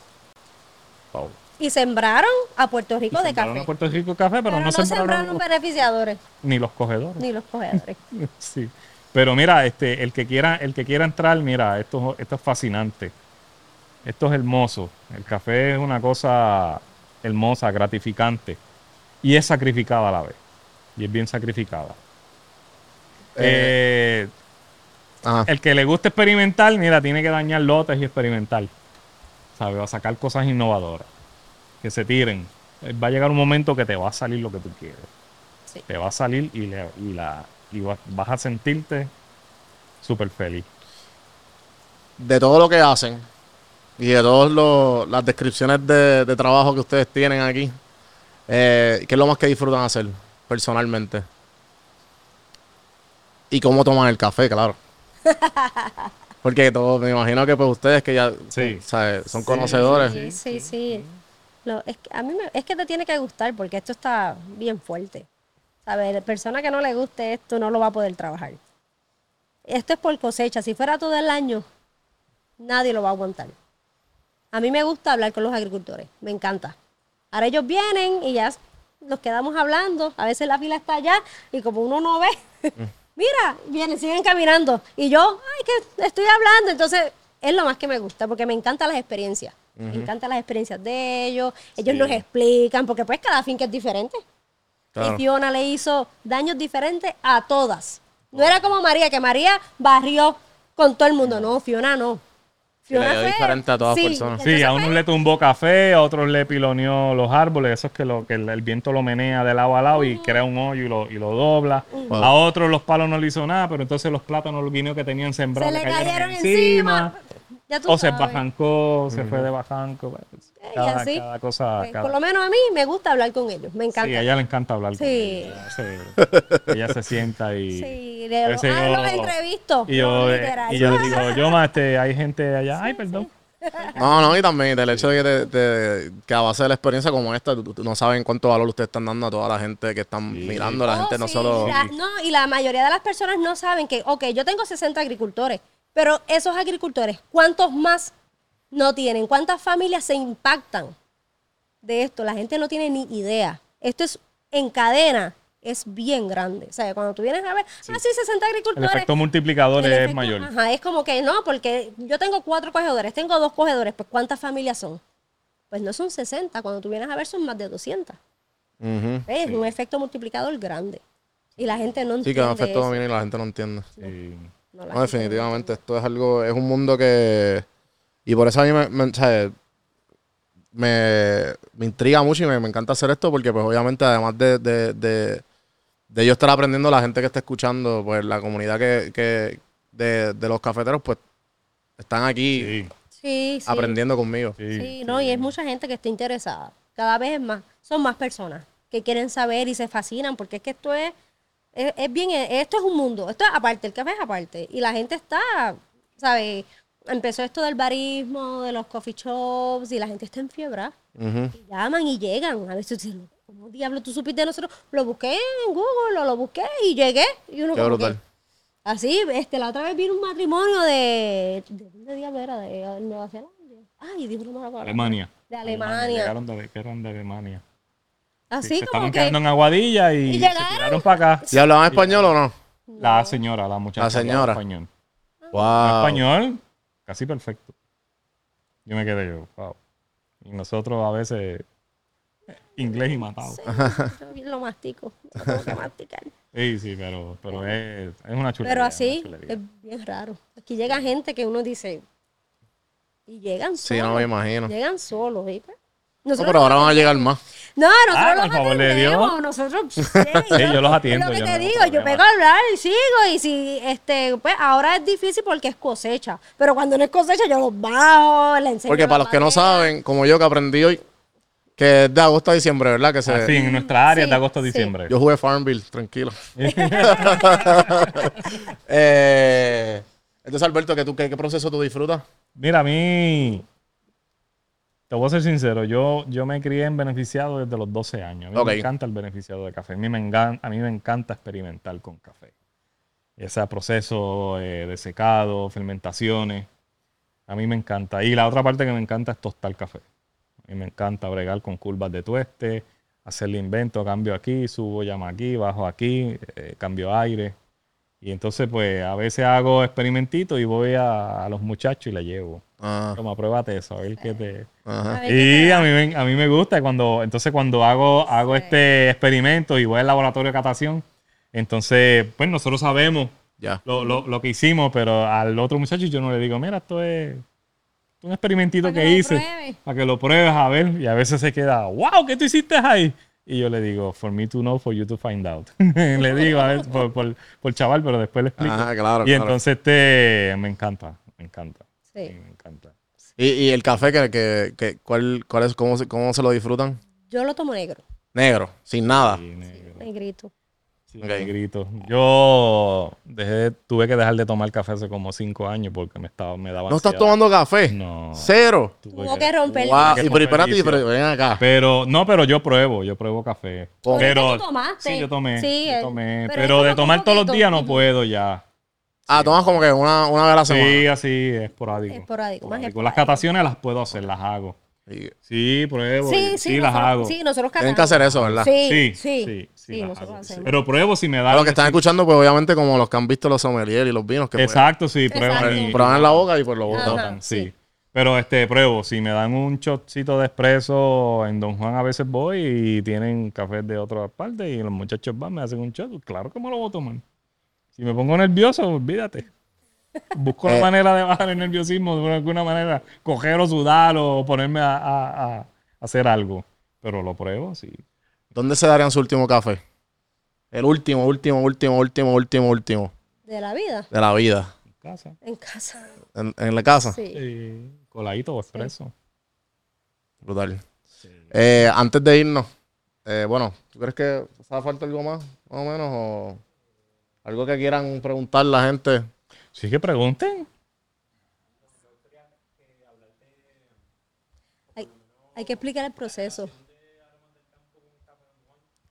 Speaker 2: Wow.
Speaker 3: Y sembraron a Puerto
Speaker 2: Y
Speaker 3: Rico de
Speaker 2: sembraron
Speaker 3: café.
Speaker 2: a Puerto Rico café, pero,
Speaker 3: pero
Speaker 2: no,
Speaker 3: no
Speaker 2: sembraron
Speaker 3: sembraron
Speaker 2: los-
Speaker 3: beneficiadores,
Speaker 2: ni los cogedores.
Speaker 3: ni los cogedores.
Speaker 2: Sí. Pero mira, este, el que quiera, el que quiera entrar, mira, esto, esto es fascinante. Esto es hermoso. El café es una cosa hermosa, gratificante. Y es sacrificada a la vez. Y es bien sacrificada. Eh,
Speaker 1: Ajá.
Speaker 2: el que le gusta experimentar, mira, tiene que dañar lotes y experimentar. ¿Sabes? Va a sacar cosas innovadoras. Que se tiren. Eh, Va a llegar un momento que te va a salir lo que tú quieres.
Speaker 3: Sí.
Speaker 2: Te va a salir y, le- y la, y va- vas a sentirte súper feliz.
Speaker 1: De todo lo que hacen y de todas las descripciones de, de trabajo que ustedes tienen aquí, eh, ¿qué es lo más que disfrutan hacer personalmente? Y cómo toman el café, claro. Porque todo, me imagino que pues ustedes que ya
Speaker 2: Sí.
Speaker 1: ¿sabes? son conocedores.
Speaker 3: Sí, sí, sí. Lo- es que a mí me- es que te tiene que gustar porque esto está bien fuerte. ¿Sabes? La persona que no le guste esto no lo va a poder trabajar. Esto es por cosecha. Si fuera todo el año, nadie lo va a aguantar. A mí me gusta hablar con los agricultores. Me encanta. Ahora ellos vienen y ya nos quedamos hablando. A veces la fila está allá y como uno no ve, mira, vienen, siguen caminando. Y yo, ay, que estoy hablando. Entonces, es lo más que me gusta porque me encantan las experiencias. Me encantan las experiencias de ellos. Ellos
Speaker 2: Sí.
Speaker 3: nos explican, porque pues cada finca es diferente.
Speaker 1: Claro.
Speaker 3: Y Fiona le hizo daños diferentes a todas. No era como María, que María barrió con todo el mundo. No, Fiona no.
Speaker 1: Le dio diferente a todas las personas.
Speaker 2: Sí, a unos
Speaker 3: pues,
Speaker 2: le tumbó café, a otros le piloneó los árboles, eso es que, lo, que el, el viento lo menea de lado a lado y crea un hoyo y lo, y lo dobla.
Speaker 1: Wow.
Speaker 2: A otros los palos no le hizo nada, pero entonces los plátanos, los guineos que tenían
Speaker 3: se
Speaker 2: sembrados
Speaker 3: le cayeron encima. Ya tú
Speaker 2: O se
Speaker 3: sabes.
Speaker 2: bajancó, se fue de bajanco. pues,
Speaker 3: Y
Speaker 2: Cada,
Speaker 3: así,
Speaker 2: cada cosa.
Speaker 3: pues,
Speaker 2: cada-
Speaker 3: por lo menos a mí me gusta hablar con ellos. Me encanta.
Speaker 2: Sí, a ella le encanta hablar. con
Speaker 3: Sí.
Speaker 2: ella, sí. Ella se sienta y.
Speaker 3: Sí, de los,
Speaker 2: Ese
Speaker 3: ah, los entrevisto.
Speaker 2: Y yo,
Speaker 3: No,
Speaker 2: eh,
Speaker 3: literal.
Speaker 2: y yo le digo, yo más, este, hay gente allá. Ay, perdón.
Speaker 1: No, no, y también del hecho de que, te- te- que a base de la experiencia como esta, tú- tú no saben cuánto valor ustedes están dando a toda la gente que están mirando, la
Speaker 3: Oh,
Speaker 1: gente no
Speaker 3: sí,
Speaker 1: solo...
Speaker 3: la- no, y la mayoría de las personas no saben que, ok, yo tengo 60 agricultores, pero esos agricultores, ¿cuántos más no tienen? ¿Cuántas familias se impactan de esto? La gente no tiene ni idea. Esto es en cadena, es bien grande. O sea, cuando tú vienes a ver, ah, sí, 60
Speaker 2: El
Speaker 3: agricultores.
Speaker 2: efecto multiplicador
Speaker 3: el
Speaker 2: es
Speaker 3: efecto-
Speaker 2: mayor.
Speaker 3: Ajá, es como que no, porque yo tengo cuatro cogedores, tengo dos cogedores, pues ¿cuántas familias son? Pues no son 60, cuando tú vienes a ver son más de 200.
Speaker 1: Ujú.
Speaker 3: Es un efecto multiplicador grande. Y la gente no
Speaker 1: Sí,
Speaker 3: entiende
Speaker 1: que es un efecto dominó y la gente no entiende.
Speaker 2: Sí.
Speaker 3: No,
Speaker 1: definitivamente, esto es algo, es un mundo que... Y por eso a mí me, me, o sea, me, me intriga mucho y me, me encanta hacer esto porque pues obviamente además de, de, de, de yo estar aprendiendo, la gente que está escuchando, pues la comunidad que, que de, de los cafeteros, pues están aquí
Speaker 2: Sí,
Speaker 3: Sí, sí.
Speaker 1: aprendiendo conmigo.
Speaker 2: sí.
Speaker 3: Sí, no, y es mucha gente que está interesada. Cada vez es más. Son más personas que quieren saber y se fascinan porque es que esto es, es, es bien, esto es un mundo. Esto es aparte, el café es aparte. Y la gente está, ¿sabes? Empezó esto del barismo, de los coffee shops y la gente está en fiebre. Y llaman y llegan. A veces dicen, ¿cómo diablo tú supiste de nosotros? Lo busqué en Google, lo, lo busqué y llegué. Y uno
Speaker 1: Qué brutal.
Speaker 3: que- así, este, la otra vez vino un matrimonio de... ¿De dónde diablo era? ¿De Nueva Zelanda? Ay, dijo.
Speaker 2: Alemania.
Speaker 3: De Alemania.
Speaker 2: Llegaron de, que eran de Alemania.
Speaker 3: Así
Speaker 2: Sí, se
Speaker 3: como
Speaker 2: estaban
Speaker 3: que...
Speaker 2: quedando en Aguadilla y,
Speaker 3: ¿Y
Speaker 2: se
Speaker 3: llegaron?
Speaker 2: tiraron para acá.
Speaker 1: ¿Y hablaban español o no?
Speaker 2: La señora, la muchacha.
Speaker 1: La señora.
Speaker 2: hablaba Español.
Speaker 1: Wow.
Speaker 2: Español, casi perfecto. Yo me quedé yo, wow. Y nosotros a veces. inglés y matado.
Speaker 3: Yo lo mastico. Lo tengo que masticar.
Speaker 2: Sí, sí, pero, pero es, es una chulería.
Speaker 3: Pero
Speaker 2: una
Speaker 3: así
Speaker 2: chulería.
Speaker 3: es bien raro. Aquí llega gente que uno dice. Y llegan solos.
Speaker 1: Sí, no me imagino.
Speaker 3: Llegan solos. ¿sí? pues.
Speaker 1: No,
Speaker 3: Nosotros
Speaker 1: pero ahora van a llegar más.
Speaker 3: No, nosotros
Speaker 2: Ah,
Speaker 3: los
Speaker 2: por favor de
Speaker 3: atendemos, nosotros
Speaker 2: Sí, yo los atiendo,
Speaker 3: Es lo que
Speaker 2: yo
Speaker 3: te
Speaker 2: no
Speaker 3: digo, yo
Speaker 2: problema.
Speaker 3: pego a hablar y sigo y si este pues ahora es difícil porque es cosecha, pero cuando no es cosecha yo los bajo, le enseño
Speaker 1: Porque
Speaker 3: la
Speaker 1: para los que no
Speaker 3: madera.
Speaker 1: saben, como yo que aprendí hoy, que es de agosto a diciembre, ¿verdad? Que se,
Speaker 2: Así, en nuestra área es de agosto a
Speaker 3: sí.
Speaker 2: diciembre.
Speaker 1: Yo jugué Farmville, tranquilo. Eh, entonces, Alberto, ¿qué, tú, qué, qué proceso tú disfrutas?
Speaker 2: Mira, a mí, te voy a ser sincero, yo, yo me crié en beneficiado desde los 12 años. A mí me encanta el beneficiado de café. A mí me, engan- a mí me encanta experimentar con café. Ese proceso eh, de secado, fermentaciones. A mí me encanta. Y la otra parte que me encanta es tostar café. A mí me encanta bregar con curvas de tueste, hacerle invento, cambio aquí, subo llama aquí, bajo aquí, eh, cambio aire. Y entonces, pues, a veces hago experimentito y voy a, a los muchachos y le llevo.
Speaker 1: Ah,
Speaker 2: Toma, pruébate eso, a ver qué te...
Speaker 1: ajá.
Speaker 2: Y a mí, me, a mí me gusta cuando, entonces cuando hago, hago este experimento y voy al laboratorio de catación, entonces, pues nosotros sabemos
Speaker 1: Ya.
Speaker 2: lo, lo- lo que hicimos, pero al otro muchacho yo no le digo, mira, esto es un experimentito
Speaker 3: Para
Speaker 2: que, hice,
Speaker 3: pruebe.
Speaker 2: para que lo pruebes a ver, y a veces se queda, wow, ¿qué tú hiciste ahí? Y yo le digo, for me to know, for you to find out. le digo a ver, por, por, por chaval, pero después le explico.
Speaker 1: Ajá, claro,
Speaker 2: y
Speaker 1: claro.
Speaker 2: entonces este, me encanta, me encanta.
Speaker 3: Sí.
Speaker 2: Sí, me encanta.
Speaker 1: ¿Y, y el café, que, que, que- cuál, cuál es, cómo, se, ¿cómo se lo disfrutan?
Speaker 3: Yo lo tomo negro,
Speaker 1: Negro, sin nada.
Speaker 2: Sí, negro.
Speaker 3: negrito.
Speaker 2: Sí,
Speaker 1: Ok.
Speaker 2: negrito. Yo dejé, tuve que dejar de tomar café hace como cinco años porque me estaba, me daba
Speaker 1: ¿No estás tomando café?
Speaker 2: No.
Speaker 1: Cero.
Speaker 2: tuve
Speaker 3: Tuvo que romper el
Speaker 1: Wow.
Speaker 2: que
Speaker 1: Y pero espérate, pero ven acá.
Speaker 2: Pero, no, pero yo pruebo, yo pruebo café.
Speaker 1: ¿Cómo?
Speaker 2: Pero,
Speaker 3: ¿Tú tomaste?
Speaker 2: sí, yo tomé,
Speaker 3: Sí,
Speaker 2: yo
Speaker 3: eh,
Speaker 2: tomé.
Speaker 3: pero
Speaker 2: Pero, de tomar todos los días no puedo ya.
Speaker 1: Ah, tomas como que una, una vez a la semana.
Speaker 2: Sí, así, esporádico.
Speaker 3: Esporádico, más
Speaker 2: Las
Speaker 3: esporádico.
Speaker 2: cataciones las puedo hacer, las hago.
Speaker 1: Y
Speaker 2: Sí, pruebo.
Speaker 3: Sí,
Speaker 2: Sí,
Speaker 3: sí,
Speaker 2: las
Speaker 3: nosotros-
Speaker 2: hago.
Speaker 3: Sí, nosotros
Speaker 1: tienen que hacer eso, ¿verdad?
Speaker 3: Sí,
Speaker 2: Sí,
Speaker 3: sí,
Speaker 2: sí, sí,
Speaker 3: sí,
Speaker 2: las
Speaker 3: nosotros hacemos.
Speaker 2: Pero pruebo si me da.
Speaker 1: Para los que están escuchando, pues obviamente como los que han visto los sommeliers y los vinos, que pues,
Speaker 2: Exacto, sí, prueban. Y-
Speaker 1: prueban en la boca y pues lo botan.
Speaker 2: Sí. Pero este, pruebo, si me dan un shotcito de espresso, en Don Juan a veces voy y tienen café de otra parte y los muchachos van, me hacen un shot, claro que me lo voy a tomar. Si me pongo nervioso, olvídate. Busco la
Speaker 1: Eh.
Speaker 2: manera de bajar el nerviosismo de alguna manera, coger o sudar o ponerme a, a- a hacer algo. Pero lo pruebo, sí.
Speaker 1: ¿Dónde se darían su último café? El último, último, último, último, último, último
Speaker 3: De la vida,
Speaker 1: de la vida.
Speaker 2: En casa.
Speaker 3: en casa.
Speaker 1: En, en la casa.
Speaker 3: Sí.
Speaker 2: Sí, coladito o expreso.
Speaker 1: Brutal. Eh, antes de irnos, eh, bueno, ¿tú crees que hace falta algo más, más o menos? O algo que quieran preguntar la gente.
Speaker 2: Sí que pregunten.
Speaker 3: Hay, hay que explicar el proceso.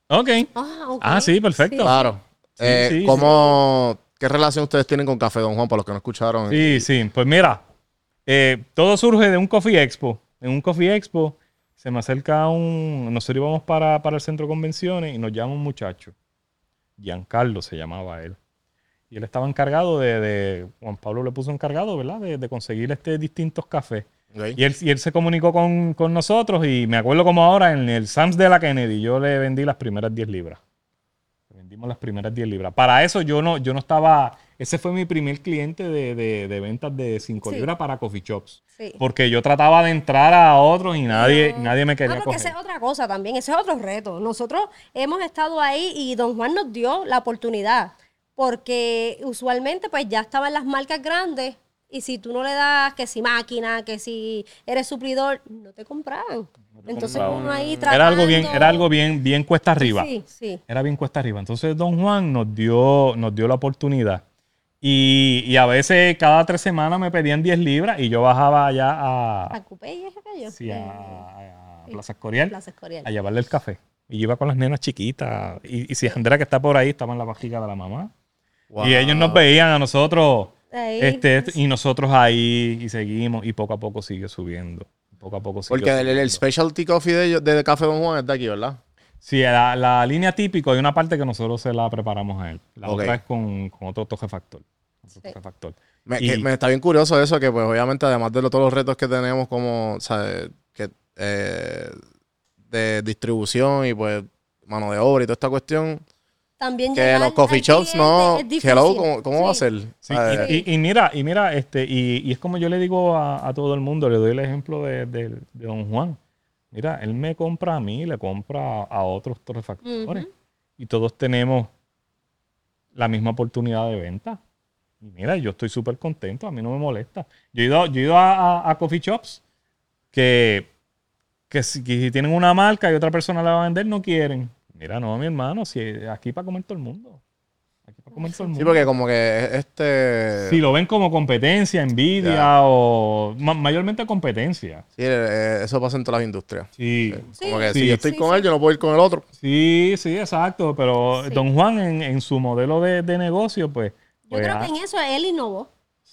Speaker 2: Ok.
Speaker 3: Ah, ok.
Speaker 2: Ah, sí, perfecto.
Speaker 1: Claro.
Speaker 2: Sí,
Speaker 1: Eh,
Speaker 2: sí,
Speaker 1: ¿cómo, ¿Qué relación ustedes tienen con Café Don Juan, para los que no escucharon?
Speaker 2: Sí, sí. Pues mira, eh, todo surge de un Coffee Expo. En un Coffee Expo se me acerca un... Nosotros íbamos para, para el centro de convenciones y nos llama un muchacho. Giancarlo se llamaba él. Y él estaba encargado de... de- Juan Pablo le puso encargado, ¿verdad? De, de conseguir este distintos cafés. Y él, y él se comunicó con, con nosotros y me acuerdo como ahora en el Sams de la Kennedy yo le vendí las primeras 10 libras. Le vendimos las primeras 10 libras. Para eso yo no, yo no estaba... Ese fue mi primer cliente de, de- de ventas de 5
Speaker 3: Sí.
Speaker 2: libras para coffee shops.
Speaker 3: Sí.
Speaker 2: Porque yo trataba de entrar a otros y nadie,
Speaker 3: No.
Speaker 2: nadie me
Speaker 3: Ah,
Speaker 2: quería
Speaker 3: porque esa es otra cosa también, ese es otro reto. Nosotros hemos estado ahí y don Juan nos dio la oportunidad, porque usualmente pues ya estaban las marcas grandes y si tú no le das que si máquina, que si eres suplidor, no te compraban. Entonces
Speaker 2: compraban.
Speaker 3: uno ahí tratando...
Speaker 2: Era algo bien, era algo bien, bien cuesta arriba.
Speaker 3: Sí, sí.
Speaker 2: Era bien cuesta arriba. Entonces Don Juan nos dio, nos dio la oportunidad. Y, y a veces cada tres semanas me pedían 10 libras y yo bajaba allá a,
Speaker 3: ¿A Coupé y ese callo?
Speaker 2: sí, a-
Speaker 3: Eh,
Speaker 2: a
Speaker 3: sí.
Speaker 2: Plaza Escorial
Speaker 3: Plaza Escorial.
Speaker 2: a llevarle el café. Y yo iba con las nenas chiquitas. Y, y si Andrea que está por ahí estaba en la barriga de la mamá.
Speaker 1: Wow.
Speaker 2: Y ellos nos veían a nosotros
Speaker 3: Ahí,
Speaker 2: este, este, y nosotros ahí y seguimos y poco a poco sigue subiendo. Poco a poco sigue
Speaker 1: Porque el, el specialty coffee de, de Café Don Juan es de aquí, ¿verdad?
Speaker 2: Sí, la, la línea típico hay una parte que nosotros se la preparamos a él. La otra es con, con otro torrefactor. Otro
Speaker 3: Sí.
Speaker 2: torrefactor.
Speaker 1: Me,
Speaker 2: Y-
Speaker 1: que- me está bien curioso eso, que pues obviamente además de lo- todos los retos que tenemos como, que eh, de distribución y pues mano de obra y toda esta cuestión,
Speaker 3: También
Speaker 1: que los coffee shops no, hello. ¿cómo, cómo va a ser?
Speaker 2: Sí, y, y- y mira, y mira, este, y, y es como yo le digo a, a todo el mundo, le doy el ejemplo de, de- de Don Juan. Mira, él me compra a mí, le compra a otros torrefactores. Y todos tenemos la misma oportunidad de venta. Y mira, yo estoy súper contento, a mí no me molesta. Yo he ido, yo he ido a, a- a coffee shops que, que, si, que si tienen una marca y otra persona la va a vender, no quieren. Mira, no, mi hermano, si aquí para comer todo el mundo. Aquí para comer todo el mundo.
Speaker 1: Sí, porque como que este...
Speaker 2: Si lo ven como competencia, envidia
Speaker 1: Ya.
Speaker 2: o ma- mayormente competencia.
Speaker 1: Sí, eh, eso pasa en todas las industrias.
Speaker 2: Sí,
Speaker 3: Sí,
Speaker 1: Como que
Speaker 2: Sí.
Speaker 1: si yo estoy
Speaker 3: Sí,
Speaker 1: con
Speaker 3: sí.
Speaker 1: él, yo no puedo ir con el otro.
Speaker 2: sí, sí, exacto. Pero
Speaker 3: Sí.
Speaker 2: Don Juan en, en su modelo de, de negocio, pues...
Speaker 3: Yo
Speaker 2: pues,
Speaker 3: creo
Speaker 2: ah,
Speaker 3: que en eso él innovó.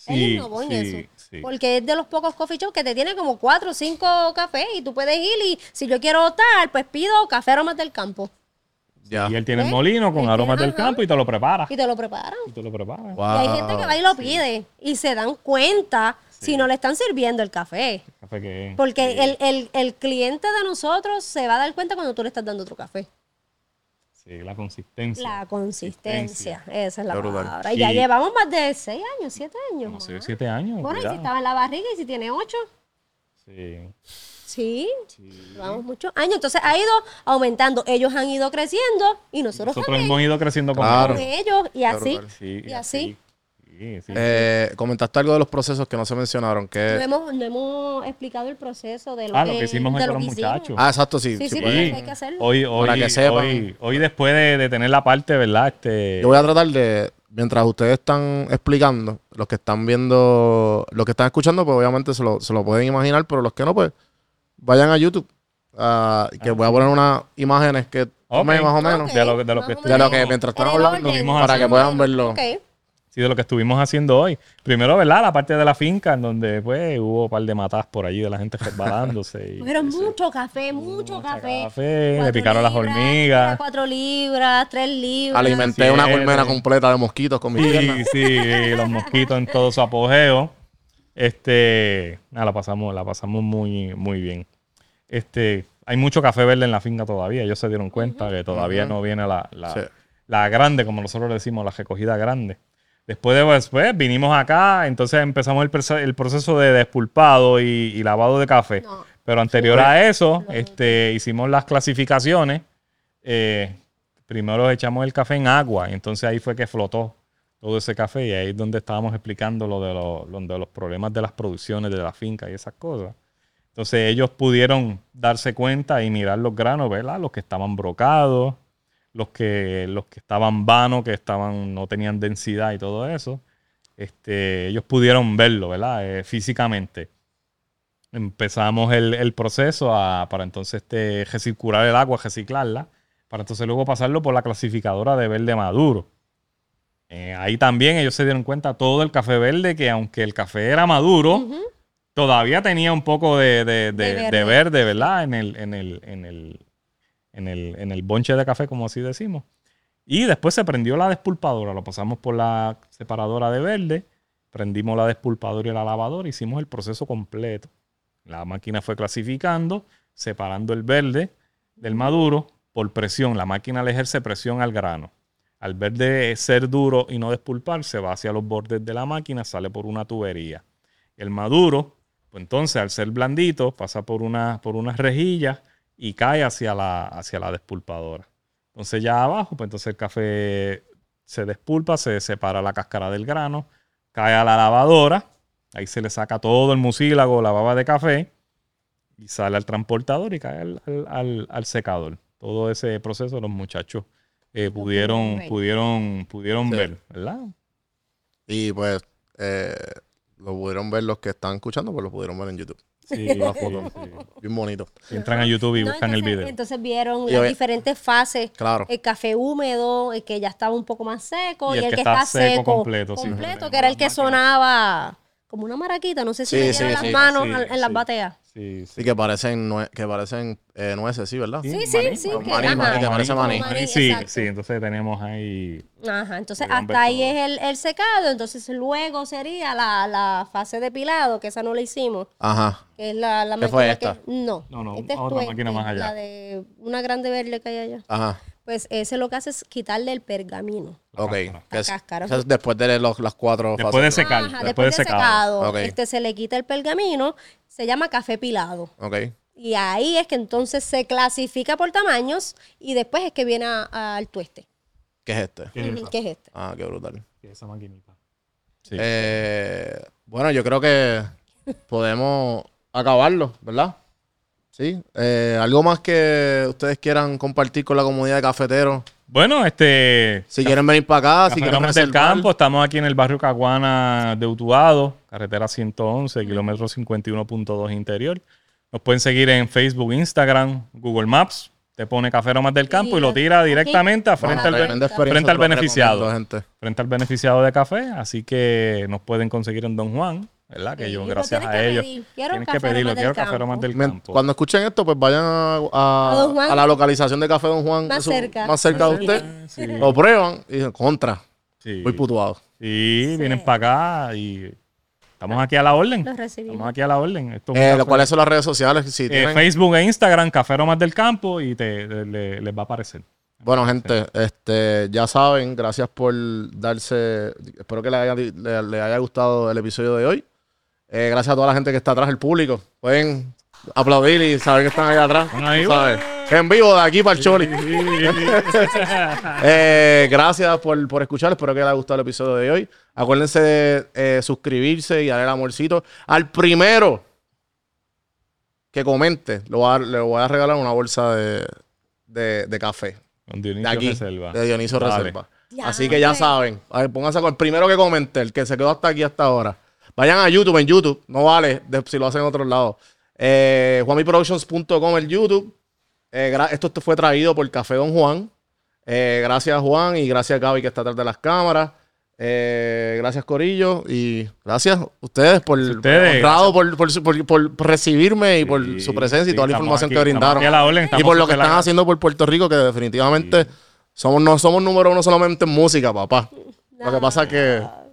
Speaker 3: él
Speaker 2: sí,
Speaker 3: innovó en
Speaker 2: sí,
Speaker 3: eso.
Speaker 2: sí.
Speaker 3: Porque es de los pocos coffee shops que te tiene como cuatro o cinco cafés y tú puedes ir y si yo quiero tal, pues pido café aromas del campo
Speaker 1: Ya.
Speaker 2: Y él tiene el molino con
Speaker 3: Él
Speaker 2: aromas
Speaker 3: tiene-
Speaker 2: del
Speaker 3: ajá.
Speaker 2: campo y te lo prepara.
Speaker 3: y te lo preparan.
Speaker 2: Y te lo prepara.
Speaker 1: Wow.
Speaker 3: y hay gente que va y lo pide y se dan cuenta si no le están sirviendo el café.
Speaker 2: Café que-
Speaker 3: Porque
Speaker 2: sí,
Speaker 3: el, el- el cliente de nosotros se va a dar cuenta cuando tú le estás dando otro café.
Speaker 2: sí, la consistencia.
Speaker 3: La consistencia, esa es la
Speaker 1: Qué brutal.
Speaker 3: palabra. Y ya
Speaker 2: Y-
Speaker 3: llevamos más de seis años, siete años.
Speaker 2: Como
Speaker 3: más.
Speaker 2: seis, siete años.
Speaker 3: Bueno, y si
Speaker 2: cuidado.
Speaker 3: estaba en la barriga y si tiene ocho,
Speaker 2: Sí.
Speaker 3: Sí, llevamos muchos años. Entonces ha ido aumentando. Ellos han ido creciendo y nosotros,
Speaker 2: Nosotros
Speaker 3: también
Speaker 2: hemos ido creciendo con
Speaker 1: Claro.
Speaker 3: ellos y así.
Speaker 2: Sí,
Speaker 3: Y así.
Speaker 2: Sí, sí.
Speaker 1: Eh, comentaste algo de los procesos que no se mencionaron.
Speaker 3: No
Speaker 1: Que...
Speaker 3: hemos, no hemos explicado el proceso de lo,
Speaker 2: Ah,
Speaker 3: que,
Speaker 2: lo que hicimos
Speaker 3: de
Speaker 2: con
Speaker 3: lo
Speaker 2: los muchachos.
Speaker 1: Ah, exacto, sí.
Speaker 3: Sí,
Speaker 1: sí,
Speaker 3: sí,
Speaker 1: pues.
Speaker 3: hay que hacerlo.
Speaker 2: Hoy, hoy,
Speaker 1: Para que sepan.
Speaker 2: hoy, hoy después de, de tener la parte, ¿verdad? Este,
Speaker 1: Yo voy a tratar de, mientras ustedes están explicando, los que están viendo, los que están escuchando, pues obviamente se lo, se lo pueden imaginar, pero los que no, pues vayan a YouTube. ah, que
Speaker 2: Ah,
Speaker 1: voy a poner unas imágenes que tomen más o menos.
Speaker 2: De lo- de lo
Speaker 3: más
Speaker 2: que
Speaker 1: De lo que mientras
Speaker 3: el
Speaker 1: hablando, para
Speaker 2: así.
Speaker 1: que puedan verlo.
Speaker 2: Sí, de lo que estuvimos haciendo hoy. Primero, ¿verdad? La parte de la finca, en donde pues hubo un par de matas por allí de la gente resbalándose. y-
Speaker 3: Pero mucho café, mucho
Speaker 2: Mucho
Speaker 3: café.
Speaker 2: café, le picaron las hormigas.
Speaker 3: Cuatro libras, tres libras.
Speaker 1: Alimenté
Speaker 2: Sí,
Speaker 1: una
Speaker 2: eh,
Speaker 1: colmena
Speaker 2: sí.
Speaker 1: completa de mosquitos con piernas.
Speaker 2: Sí, sí, los mosquitos en todo su apogeo. Este, nada, la pasamos, la pasamos muy, muy bien. Este, hay mucho café verde en la finca todavía. Ellos se dieron cuenta que todavía no viene la, la,
Speaker 1: Sí.
Speaker 2: la grande, como nosotros le decimos, la recogida grande. Después de después vinimos acá, entonces empezamos el, el proceso de despulpado y, y lavado de café.
Speaker 3: No.
Speaker 2: Pero anterior a eso, este, hicimos las clasificaciones. Eh, primero echamos el café en agua, y entonces ahí fue que flotó todo ese café y ahí es donde estábamos explicando lo de, lo- lo de los problemas de las producciones de la finca y esas cosas. Entonces ellos pudieron darse cuenta y mirar los granos, ¿verdad? Los que estaban brocados, los que, los que estaban vanos, que estaban, no tenían densidad y todo eso. Este, ellos pudieron verlo, ¿verdad? Eh, físicamente. Empezamos el, proceso para entonces este, recircular el agua, reciclarla, para entonces luego pasarlo por la clasificadora de verde maduro. Eh, ahí también ellos se dieron cuenta todo el café verde, que aunque el café era maduro, todavía tenía un poco de, de- de-
Speaker 3: De
Speaker 2: de
Speaker 3: verde.
Speaker 2: verde. ¿verdad? En el, en, el, en, el, en, el, en el bonche de café, como así decimos. Y después se prendió la despulpadora, lo pasamos por la separadora de verde, prendimos la despulpadora y la lavadora, hicimos el proceso completo. La máquina fue clasificando, separando el verde del maduro por presión. La máquina le ejerce presión al grano. Al verde ser duro y no despulparse, va hacia los bordes de la máquina, sale por una tubería. El maduro, pues entonces al ser blandito, pasa por, una, por unas rejillas y cae hacia la, hacia la despulpadora. Entonces ya abajo, pues entonces el café se despulpa, se separa la cáscara del grano, cae a la lavadora, ahí se le saca todo el mucílago, la baba de café, y sale al transportador y cae al- al- al secador. Todo ese proceso los muchachos eh, pudieron,
Speaker 3: ver.
Speaker 2: pudieron, pudieron
Speaker 1: Sí.
Speaker 2: ver, ¿verdad?
Speaker 1: Y pues eh, lo pudieron ver los que están escuchando, pues lo pudieron ver en YouTube.
Speaker 2: Sí,
Speaker 1: La
Speaker 2: sí,
Speaker 1: foto.
Speaker 2: sí.
Speaker 1: Bien bonito.
Speaker 2: Entran a YouTube y
Speaker 3: No,
Speaker 2: buscan el video.
Speaker 3: Entonces vieron
Speaker 1: Y
Speaker 3: las diferentes fases.
Speaker 1: Claro.
Speaker 3: El café húmedo, el que ya estaba un poco más seco,
Speaker 2: Y
Speaker 3: y,
Speaker 2: el
Speaker 3: el
Speaker 2: que
Speaker 3: que,
Speaker 2: está
Speaker 3: está
Speaker 2: seco
Speaker 3: seco,
Speaker 2: completo, sí.
Speaker 3: completo,
Speaker 2: Las
Speaker 3: que era el que sonaba como una maraquita, no sé si
Speaker 1: Sí,
Speaker 3: le
Speaker 1: sí,
Speaker 3: dieron
Speaker 1: sí,
Speaker 3: las manos en las
Speaker 2: sí.
Speaker 3: bateas.
Speaker 2: Sí, sí.
Speaker 1: Sí, que parecen, nue- que parecen eh, nueces, sí, ¿verdad?
Speaker 3: Sí,
Speaker 2: maní,
Speaker 3: sí, sí. Que-
Speaker 1: maní, maní, que parece
Speaker 3: Como
Speaker 1: maní.
Speaker 3: maní,
Speaker 2: Sí,
Speaker 3: exacto.
Speaker 2: sí, entonces tenemos ahí.
Speaker 3: Ajá, entonces hasta ahí es el, el secado, entonces luego sería la, la fase de pilado, que esa no la hicimos,
Speaker 1: Ajá.
Speaker 3: que es la, la
Speaker 1: ¿Qué
Speaker 3: máquina
Speaker 1: fue
Speaker 3: que-
Speaker 1: esta?
Speaker 3: No,
Speaker 2: No, no,
Speaker 3: esta es
Speaker 2: otra máquina más allá.
Speaker 3: La de una grande verde que hay allá.
Speaker 1: Ajá.
Speaker 3: Pues ese lo que hace es quitarle el pergamino.
Speaker 2: La
Speaker 1: ok. es,
Speaker 3: cáscara.
Speaker 1: es después de los, las cuatro
Speaker 2: Después
Speaker 1: fases.
Speaker 2: de secar.
Speaker 3: Ajá,
Speaker 2: después de secado.
Speaker 1: Ok.
Speaker 3: este se le quita el pergamino, se llama café pilado.
Speaker 1: Ok.
Speaker 3: Y ahí es que entonces se clasifica por tamaños y después es que viene a- al tueste,
Speaker 1: ¿Qué es este?
Speaker 2: ¿Qué es
Speaker 3: este.
Speaker 1: Ah, qué brutal.
Speaker 2: ¿Qué es esa maquinita? Sí.
Speaker 1: Eh, bueno, yo creo que podemos acabarlo, ¿verdad? Sí. Eh, ¿Algo más que ustedes quieran compartir con la comunidad de cafeteros?
Speaker 2: Bueno, este.
Speaker 1: Si quieren venir para acá, si
Speaker 2: Café
Speaker 1: quieren
Speaker 2: Lomas del. Campo, estamos aquí en el barrio Caguana de Utuado, carretera 111, kilómetro 51.2 interior. Nos pueden seguir en Facebook, Instagram, Google Maps. Te pone Café Lomas del Campo y lo tira
Speaker 3: aquí.
Speaker 2: directamente a frente,
Speaker 1: Bueno,
Speaker 2: al, frente al beneficiado.
Speaker 1: gente.
Speaker 2: frente al beneficiado de café. Así que nos pueden conseguir en Don Juan, ¿verdad? Que
Speaker 3: Sí,
Speaker 2: yo,
Speaker 3: lo
Speaker 2: gracias
Speaker 3: tienes
Speaker 2: a
Speaker 3: que
Speaker 2: ellos.
Speaker 3: pedir. Quiero
Speaker 2: Tienes que pedirlo, quiero Café. Lomas del Campo.
Speaker 1: Cuando escuchen esto, pues vayan a, a-
Speaker 3: A Don Juan.
Speaker 1: a la localización de Café Don Juan.
Speaker 3: Más
Speaker 1: eso,
Speaker 3: cerca.
Speaker 1: Más cerca de
Speaker 2: Más
Speaker 1: usted.
Speaker 2: sí.
Speaker 1: Lo prueban y dicen, contra.
Speaker 2: Sí.
Speaker 1: Muy putuado.
Speaker 2: Sí, vienen para acá y estamos aquí a la orden.
Speaker 3: Los recibimos.
Speaker 2: Estamos aquí a la orden. Esto es
Speaker 1: Eh, ¿Cuáles son las redes sociales? Si
Speaker 2: Eh,
Speaker 1: tienen-
Speaker 2: Facebook e Instagram, Café Lomas del Campo y te, le- le- les va a aparecer.
Speaker 1: Bueno, gente, este, ya saben, gracias por darse. Espero que les haya, le- le haya gustado el episodio de hoy. Eh, gracias a toda la gente que está atrás, el público. Pueden aplaudir y saber que están ahí atrás.
Speaker 2: Ahí
Speaker 1: sabes. En vivo de aquí para el Choli. Eh, gracias por, por escuchar. Espero que les haya gustado el episodio de hoy. Acuérdense de eh, suscribirse y darle el amorcito. Al primero que comente, le voy a, dar- le voy a regalar una bolsa de, de- de café. De
Speaker 2: Dionisio
Speaker 1: aquí,
Speaker 2: Reserva.
Speaker 1: de Dionisio
Speaker 2: Dale.
Speaker 1: Reserva.
Speaker 3: Ya,
Speaker 1: Así que ya saben. A ver, pónganse con el primero que comente, el que se quedó hasta aquí hasta ahora. Vayan a YouTube, en YouTube. No vale de- si lo hacen en otros lados. Eh, JuanmiProductions.com, el YouTube. Eh, esto fue traído por Café Don Juan. Eh, gracias Juan y gracias Gaby que está atrás de las cámaras. Eh, gracias Corillo y gracias a ustedes por
Speaker 2: Ustedes,
Speaker 1: honrado por, por su- por- por recibirme y por
Speaker 2: Sí,
Speaker 1: su presencia y
Speaker 2: sí,
Speaker 1: toda la información
Speaker 2: aquí-
Speaker 1: que brindaron
Speaker 2: a la orden,
Speaker 1: y por lo que están haciendo por Puerto Rico que definitivamente somos no somos número uno solamente en música papá lo que pasa es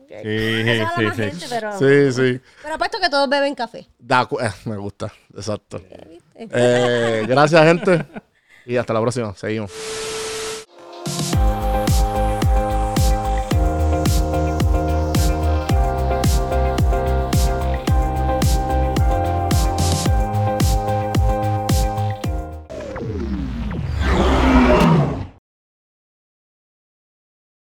Speaker 2: Sí,
Speaker 3: Eso habla
Speaker 2: sí,
Speaker 3: más
Speaker 2: sí.
Speaker 3: gente, pero,
Speaker 1: sí sí.
Speaker 3: Pero apuesto que todos beben café.
Speaker 1: Da eh, me gusta exacto. Eh, gracias gente. Y hasta la próxima. Seguimos